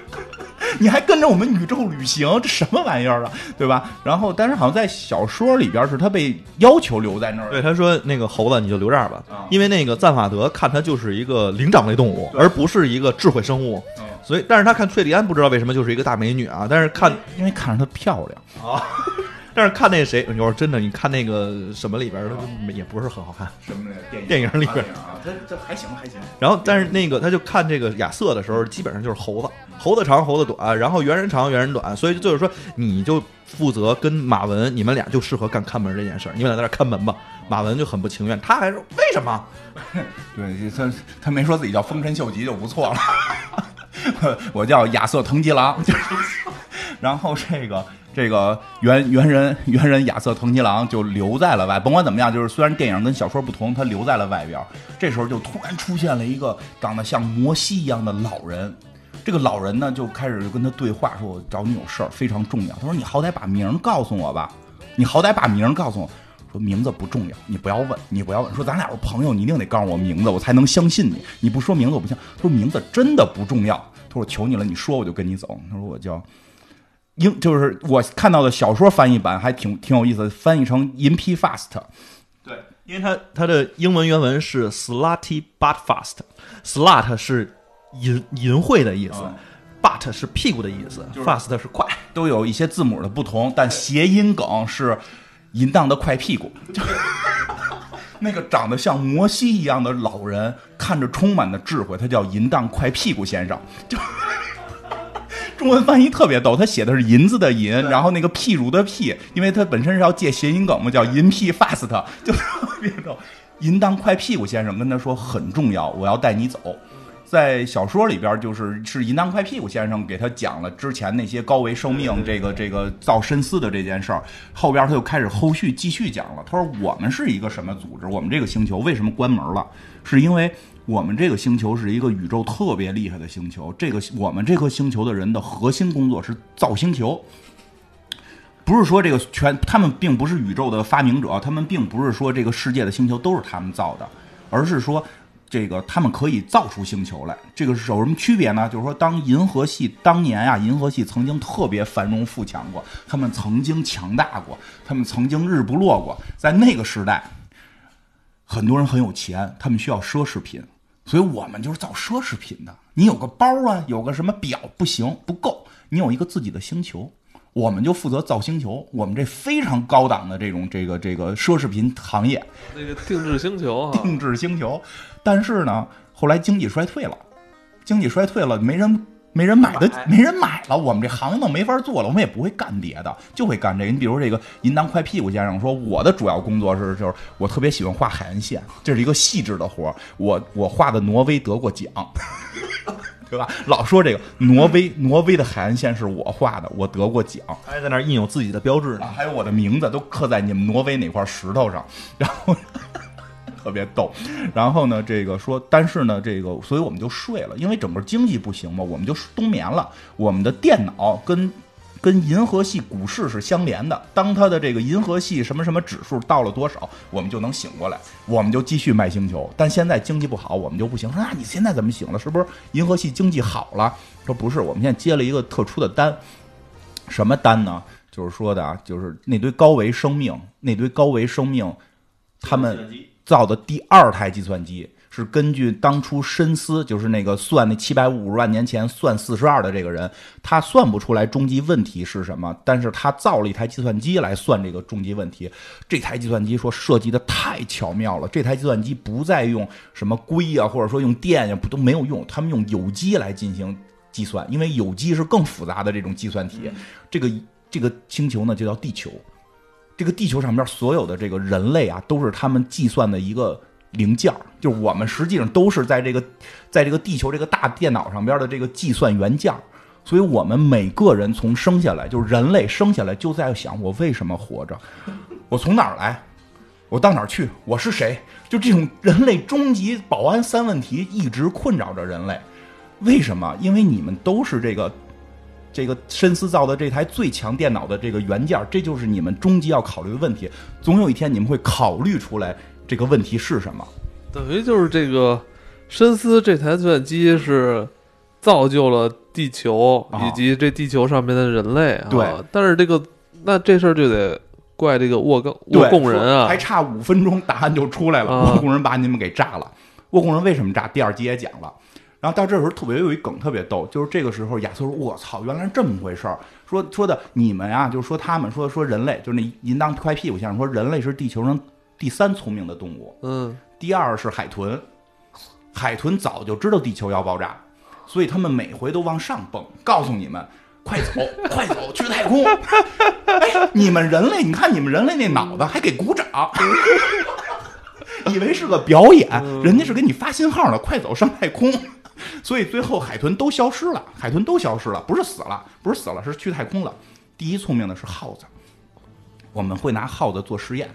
(laughs) 你还跟着我们宇宙旅行，这什么玩意儿啊？对吧？然后，但是好像在小说里边是他被要求留在那儿。对，他说那个猴子你就留这儿吧，因为那个赞法德看他就是一个灵长类动物，而不是一个智慧生物。所以，但是他看翠莉安不知道为什么就是一个大美女啊，但是看因为看着她漂亮 (laughs) (laughs) 啊。但是看那谁，你说真的，你看那个什么里边，他也不是很好看。什么电影？电影里边啊，这这还行还行。然后，但是那个他就看这个亚瑟的时候，基本上就是猴子，猴子长，猴子短，然后猿人长，猿人短。所以就是说，你就负责跟马文，你们俩就适合干看门这件事儿，你们俩在那看门吧。马文就很不情愿，他还说为什么？(laughs) 对他他没说自己叫丰臣秀吉就不错了，(laughs) 我叫亚瑟藤吉郎。就 (laughs) 是然后这个。这个猿猿人猿人亚瑟藤吉郎就留在了外，甭管怎么样，就是虽然电影跟小说不同，他留在了外边。这时候就突然出现了一个长得像摩西一样的老人，这个老人呢就开始就跟他对话，说：“我找你有事儿，非常重要。”他说：“你好歹把名告诉我吧，你好歹把名告诉我。”说：“名字不重要，你不要问，你不要问。说咱俩是朋友，你一定得告诉我名字，我才能相信你。你不说名字我不信。”他说：“名字真的不重要。”他说：“我求你了，你说我就跟你走。”他说：“我叫。”英就是我看到的小说翻译版还挺挺有意思，翻译成银批 fast。对，因为它它的英文原文是 slutty but fast，slut 是淫淫秽的意思，but 是屁股的意思，fast 是快，都有一些字母的不同，但谐音梗是淫荡的快屁股。就 (laughs) 那个长得像摩西一样的老人，看着充满的智慧，他叫淫荡快屁股先生。就。(laughs) 中文翻译特别逗，他写的是银子的银，然后那个譬如的譬，因为他本身是要借谐音梗嘛，叫银屁 fast，就特别逗。淫荡快屁股先生跟他说很重要，我要带你走。在小说里边，就是是银当快屁股先生给他讲了之前那些高维生命这个这个造深思的这件事儿，后边他就开始后续继续讲了。他说我们是一个什么组织？我们这个星球为什么关门了？是因为。我们这个星球是一个宇宙特别厉害的星球。这个我们这颗星球的人的核心工作是造星球，不是说这个全他们并不是宇宙的发明者，他们并不是说这个世界的星球都是他们造的，而是说这个他们可以造出星球来。这个是有什么区别呢？就是说，当银河系当年啊，银河系曾经特别繁荣富强过，他们曾经强大过，他们曾经日不落过。在那个时代，很多人很有钱，他们需要奢侈品。所以我们就是造奢侈品的。你有个包啊，有个什么表不行，不够。你有一个自己的星球，我们就负责造星球。我们这非常高档的这种这个这个奢侈品行业，那个定制星球啊，定制星球。但是呢，后来经济衰退了，经济衰退了，没人。没人买的，没人买了，我们这行业都没法做了，我们也不会干别的，就会干这个。你比如这个银当快屁股先生说，我的主要工作是，就是我特别喜欢画海岸线，这是一个细致的活我我画的挪威得过奖，(laughs) 对吧？老说这个挪威，挪威的海岸线是我画的，我得过奖，还在那印有自己的标志呢，还有我的名字都刻在你们挪威哪块石头上，然后。特别逗，然后呢，这个说，但是呢，这个，所以我们就睡了，因为整个经济不行嘛，我们就冬眠了。我们的电脑跟跟银河系股市是相连的，当它的这个银河系什么什么指数到了多少，我们就能醒过来，我们就继续卖星球。但现在经济不好，我们就不行。说啊，你现在怎么醒了？是不是银河系经济好了？说不是，我们现在接了一个特殊的单，什么单呢？就是说的啊，就是那堆高维生命，那堆高维生命，他们。造的第二台计算机是根据当初深思，就是那个算那七百五十万年前算四十二的这个人，他算不出来终极问题是什么，但是他造了一台计算机来算这个终极问题。这台计算机说设计的太巧妙了，这台计算机不再用什么硅啊，或者说用电呀，不都没有用，他们用有机来进行计算，因为有机是更复杂的这种计算体。这个这个星球呢就叫地球。这个地球上边所有的这个人类啊，都是他们计算的一个零件儿，就是我们实际上都是在这个，在这个地球这个大电脑上边的这个计算元件儿。所以我们每个人从生下来，就是人类生下来就在想我为什么活着，(laughs) 我从哪儿来，我到哪儿去，我是谁？就这种人类终极保安三问题一直困扰着人类。为什么？因为你们都是这个。这个深思造的这台最强电脑的这个元件，这就是你们终极要考虑的问题。总有一天你们会考虑出来这个问题是什么。等于就是这个深思这台计算机是造就了地球以及这地球上面的人类。对，但是这个那这事儿就得怪这个沃贡沃贡人啊，还差五分钟答案就出来了。沃贡人把你们给炸了。沃贡人为什么炸？第二集也讲了。然后到这时候特别有一梗特别逗，就是这个时候亚瑟说：“我操，原来是这么回事儿。”说说的你们啊，就是说他们说说人类，就是那银当快屁股先生说人类是地球上第三聪明的动物，嗯，第二是海豚，海豚早就知道地球要爆炸，所以他们每回都往上蹦，告诉你们快走快走去太空。哎，你们人类，你看你们人类那脑子还给鼓掌。(laughs) 以为是个表演，人家是给你发信号呢，快走上太空。所以最后海豚都消失了，海豚都消失了，不是死了，不是死了，是去太空了。第一聪明的是耗子，我们会拿耗子做实验。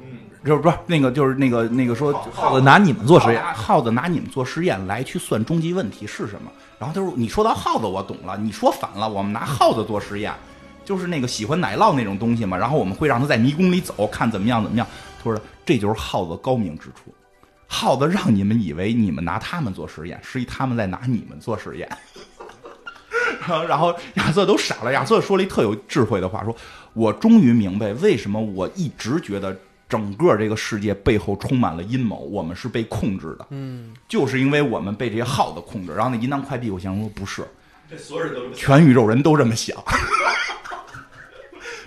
嗯，就是不是那个，就是那个那个说耗子拿你们做实验，耗子拿你们做实验来去算终极问题是什么。然后他说：“你说到耗子，我懂了。你说反了，我们拿耗子做实验，就是那个喜欢奶酪那种东西嘛。然后我们会让它在迷宫里走，看怎么样怎么样。”他说。这就是耗子高明之处，耗子让你们以为你们拿他们做实验，实际他们在拿你们做实验。(laughs) 然后 (laughs) 亚瑟都傻了，亚瑟说了一特有智慧的话，说：“我终于明白为什么我一直觉得整个这个世界背后充满了阴谋，我们是被控制的。嗯，就是因为我们被这些耗子控制。”然后那银囊快递我先说不是，这所有人都全宇宙人都这么想。(laughs)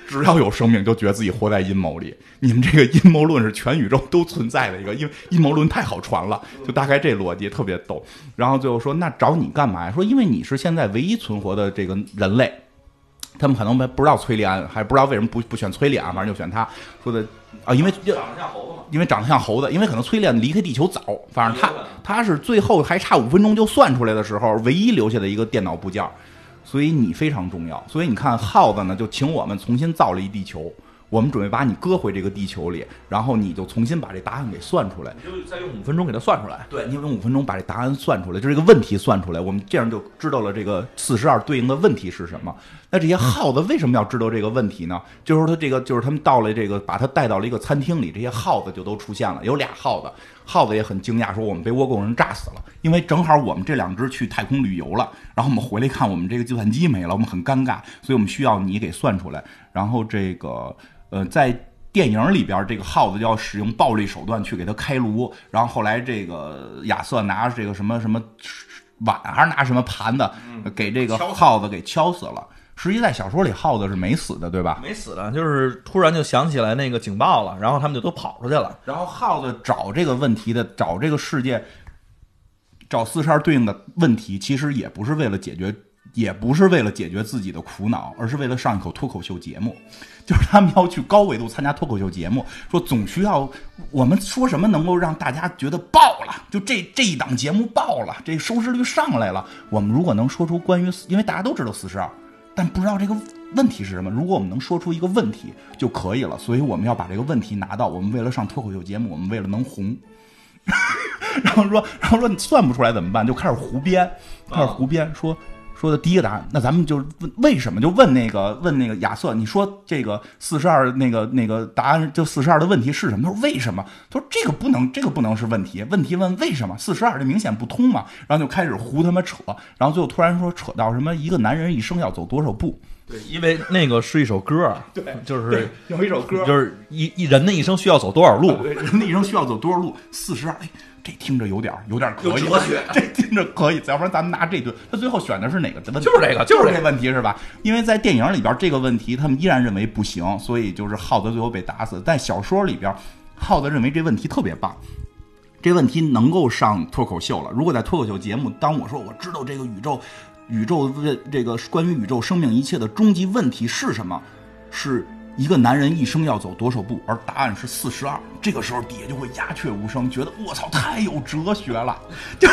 只要有生命，就觉得自己活在阴谋里。你们这个阴谋论是全宇宙都存在的一个，因为阴谋论太好传了，就大概这逻辑特别逗。然后最后说，那找你干嘛呀？说因为你是现在唯一存活的这个人类。他们可能不知道崔利安，还不知道为什么不不选崔利安，反正就选他。说的啊，因为长得像猴子嘛，因为长得像猴子，因为可能崔利安离开地球早，反正他他是最后还差五分钟就算出来的时候，唯一留下的一个电脑部件。所以你非常重要，所以你看耗子呢，就请我们重新造了一地球，我们准备把你搁回这个地球里，然后你就重新把这答案给算出来，你就再用五分钟给它算出来。对，你用五分钟把这答案算出来，就这个问题算出来，我们这样就知道了这个四十二对应的问题是什么。那这些耗子为什么要知道这个问题呢？就是说他这个，就是他们到了这个，把他带到了一个餐厅里，这些耗子就都出现了，有俩耗子。耗子也很惊讶，说我们被倭寇人炸死了，因为正好我们这两只去太空旅游了，然后我们回来看我们这个计算机没了，我们很尴尬，所以我们需要你给算出来。然后这个呃，在电影里边，这个耗子就要使用暴力手段去给他开颅，然后后来这个亚瑟拿这个什么什么碗还是拿什么盘子给这个耗子给敲死了。实际在小说里，耗子是没死的，对吧？没死的，就是突然就想起来那个警报了，然后他们就都跑出去了。然后耗子找这个问题的，找这个世界，找四十二对应的问题，其实也不是为了解决，也不是为了解决自己的苦恼，而是为了上一口脱口秀节目。(laughs) 就是他们要去高纬度参加脱口秀节目，说总需要我们说什么能够让大家觉得爆了，就这这一档节目爆了，这收视率上来了。我们如果能说出关于，因为大家都知道四十二。但不知道这个问题是什么。如果我们能说出一个问题就可以了，所以我们要把这个问题拿到。我们为了上脱口秀节目，我们为了能红，(laughs) 然后说，然后说你算不出来怎么办？就开始胡编，开始胡编说。说的第一个答案，那咱们就问为什么？就问那个问那个亚瑟，你说这个四十二那个那个答案，就四十二的问题是什么？他说为什么？他说这个不能，这个不能是问题。问题问为什么？四十二这明显不通嘛。然后就开始胡他妈扯，然后最后突然说扯到什么一个男人一生要走多少步？对，因为那个是一首歌，对，就是有一首歌，就是一一人的一生需要走多少路？人的一生需要走多少路？四十二。这听着有点有点可以，(laughs) 这听着可以，要不然咱们拿这对。他最后选的是哪个问题？就是这个就就是是这问题是吧？因为在电影里边这个问题他们依然认为不行，所以就是浩子最后被打死。在小说里边，耗子认为这问题特别棒。这问题能够上脱口秀了。如果在脱口秀节目，当我说我知道这个宇宙，宇宙问这个关于宇宙生命一切的终极问题是什么，是一个男人一生要走多少步，而答案是四十二。这个时候底下就会鸦雀无声，觉得我操太有哲学了。(laughs) 就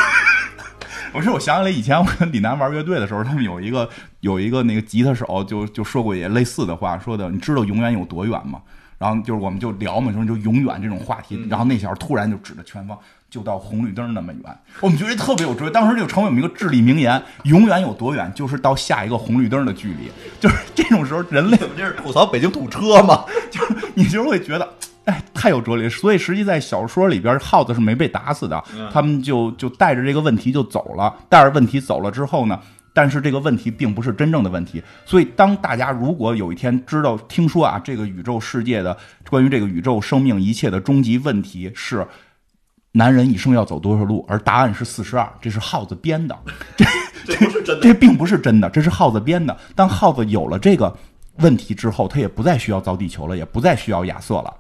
我说我想起来以前我跟李楠玩乐队的时候，他们有一个有一个那个吉他手就就说过也类似的话，说的你知道永远有多远吗？然后就是我们就聊嘛，说就永远这种话题。然后那小孩突然就指着前方，就到红绿灯那么远。我们觉得特别有哲理，当时就成为我们一个至理名言：永远有多远，就是到下一个红绿灯的距离。就是这种时候，人类怎么这是吐槽北京堵车吗？(laughs) 就是你就会觉得，哎，太有哲理。所以实际在小说里边，耗子是没被打死的，他们就就带着这个问题就走了。带着问题走了之后呢，但是这个问题并不是真正的问题。所以当大家如果有一天知道、听说啊，这个宇宙世界的关于这个宇宙生命一切的终极问题是。男人一生要走多少路？而答案是四十二，这是耗子编的，(laughs) 这这不是真的。这并不是真的，这是耗子编的。当耗子有了这个问题之后，他也不再需要造地球了，也不再需要亚瑟了。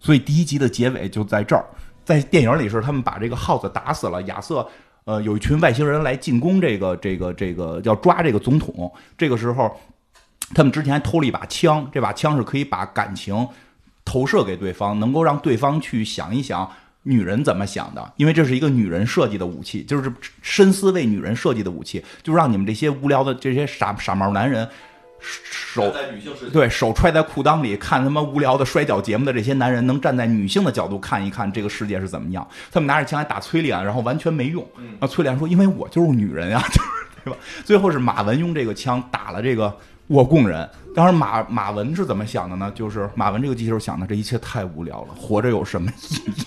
所以第一集的结尾就在这儿，在电影里是他们把这个耗子打死了，亚瑟呃有一群外星人来进攻这个这个这个要抓这个总统，这个时候他们之前还偷了一把枪，这把枪是可以把感情投射给对方，能够让对方去想一想。女人怎么想的？因为这是一个女人设计的武器，就是深思为女人设计的武器，就让你们这些无聊的这些傻傻毛男人手在女性对手揣在裤裆里看他妈无聊的摔跤节目的这些男人，能站在女性的角度看一看这个世界是怎么样。他们拿着枪来打崔莲，然后完全没用。啊，崔莲说：“因为我就是女人呀，就 (laughs) 是对吧？”最后是马文用这个枪打了这个倭贡人。当时，马马文是怎么想的呢？就是马文这个机器人想的，这一切太无聊了，活着有什么意义？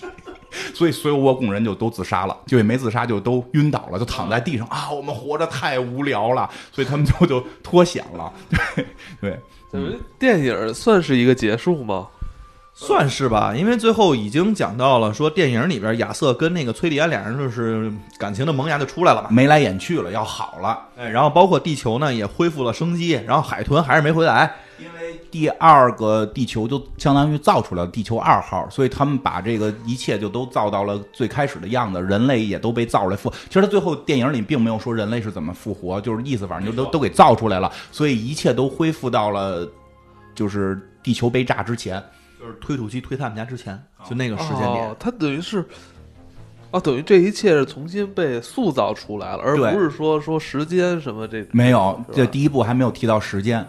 (laughs) 所以所有倭贡人就都自杀了，就也没自杀，就都晕倒了，就躺在地上啊！我们活着太无聊了，所以他们就就脱险了。对对，电影算是一个结束吗？算是吧，因为最后已经讲到了，说电影里边亚瑟跟那个崔利安俩人就是感情的萌芽就出来了嘛，眉来眼去了，要好了。哎，然后包括地球呢也恢复了生机，然后海豚还是没回来，因为第二个地球就相当于造出了地球二号，所以他们把这个一切就都造到了最开始的样子，人类也都被造出来复。其实他最后电影里并没有说人类是怎么复活，就是意思反正就都都给造出来了，所以一切都恢复到了就是地球被炸之前。就是推土机推他们家之前，就那个时间点，哦，它等于是，啊，等于这一切是重新被塑造出来了，而不是说说时间什么这没有，这第一部还没有提到时间。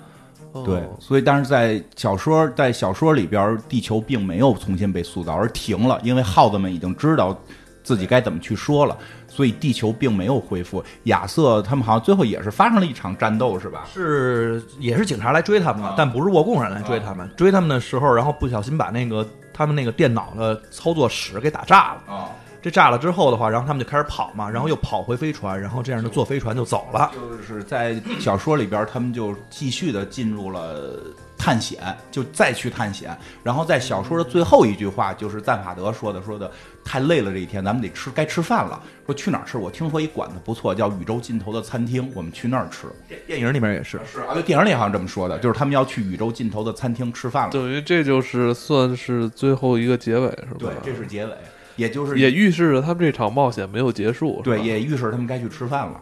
哦对，所以但是在小说在小说里边，地球并没有重新被塑造，而停了，因为耗子们已经知道自己该怎么去说了，所以地球并没有恢复。亚瑟他们好像最后也是发生了一场战斗，是吧？是也是警察来追他们的，但不是沃贡人来追他们。追他们的时候，然后不小心把那个他们那个电脑的操作室给打炸了。啊，这炸了之后的话，然后他们就开始跑嘛，然后又跑回飞船，然后这样就坐飞船就走了。就是在小说里边，他们就继续的进入了探险，就再去探险。然后在小说的最后一句话，就是赞法德说的，说的太累了，这一天咱们得吃，该吃饭了。说去哪儿吃？我听说一馆子不错，叫宇宙尽头的餐厅，我们去那儿吃。电影里面也是，是啊，对，电影里好像这么说的，就是他们要去宇宙尽头的餐厅吃饭了。等于这就是算是最后一个结尾是吧？对，这是结尾，也就是也预示着他们这场冒险没有结束。对，也预示他们该去吃饭了。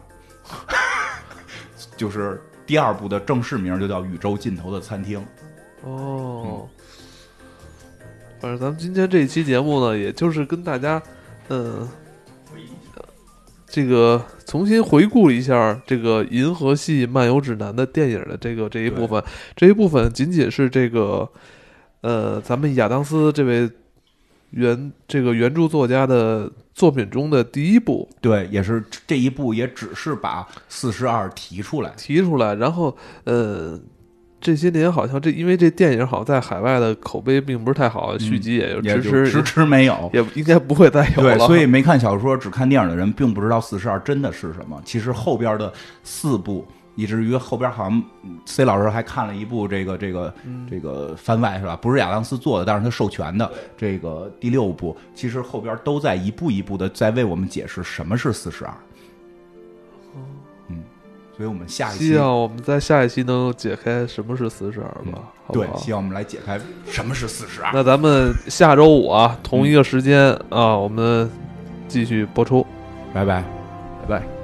(laughs) 就是第二部的正式名就叫《宇宙尽头的餐厅》。哦，反正咱们今天这一期节目呢，也就是跟大家，嗯、这个重新回顾一下这个《银河系漫游指南》的电影的这个这一部分，这一部分仅仅是这个，呃，咱们亚当斯这位原这个原著作家的作品中的第一部对，也是这一部也只是把四十二提出来。提出来，然后呃。这些年好像这因为这电影好像在海外的口碑并不是太好，续集也就迟迟就迟迟没有。也应该不会再有对，了。所以没看小说只看电影的人，并不知道四十二真的是什么。其实后边的四部以至于后边好像嗯 C 老师还看了一部这个这个嗯这个番外是吧？不是亚当斯做的，但是他授权的这个第六部，其实后边都在一步一步的在为我们解释什么是四十二。嗯，所以我们下一期希望我们在下一期能解开什么是四十二吧，好不对，希望我们来解开什么是四十二。那咱们下周五啊，同一个时间啊，我们继续播出，拜拜。拜拜。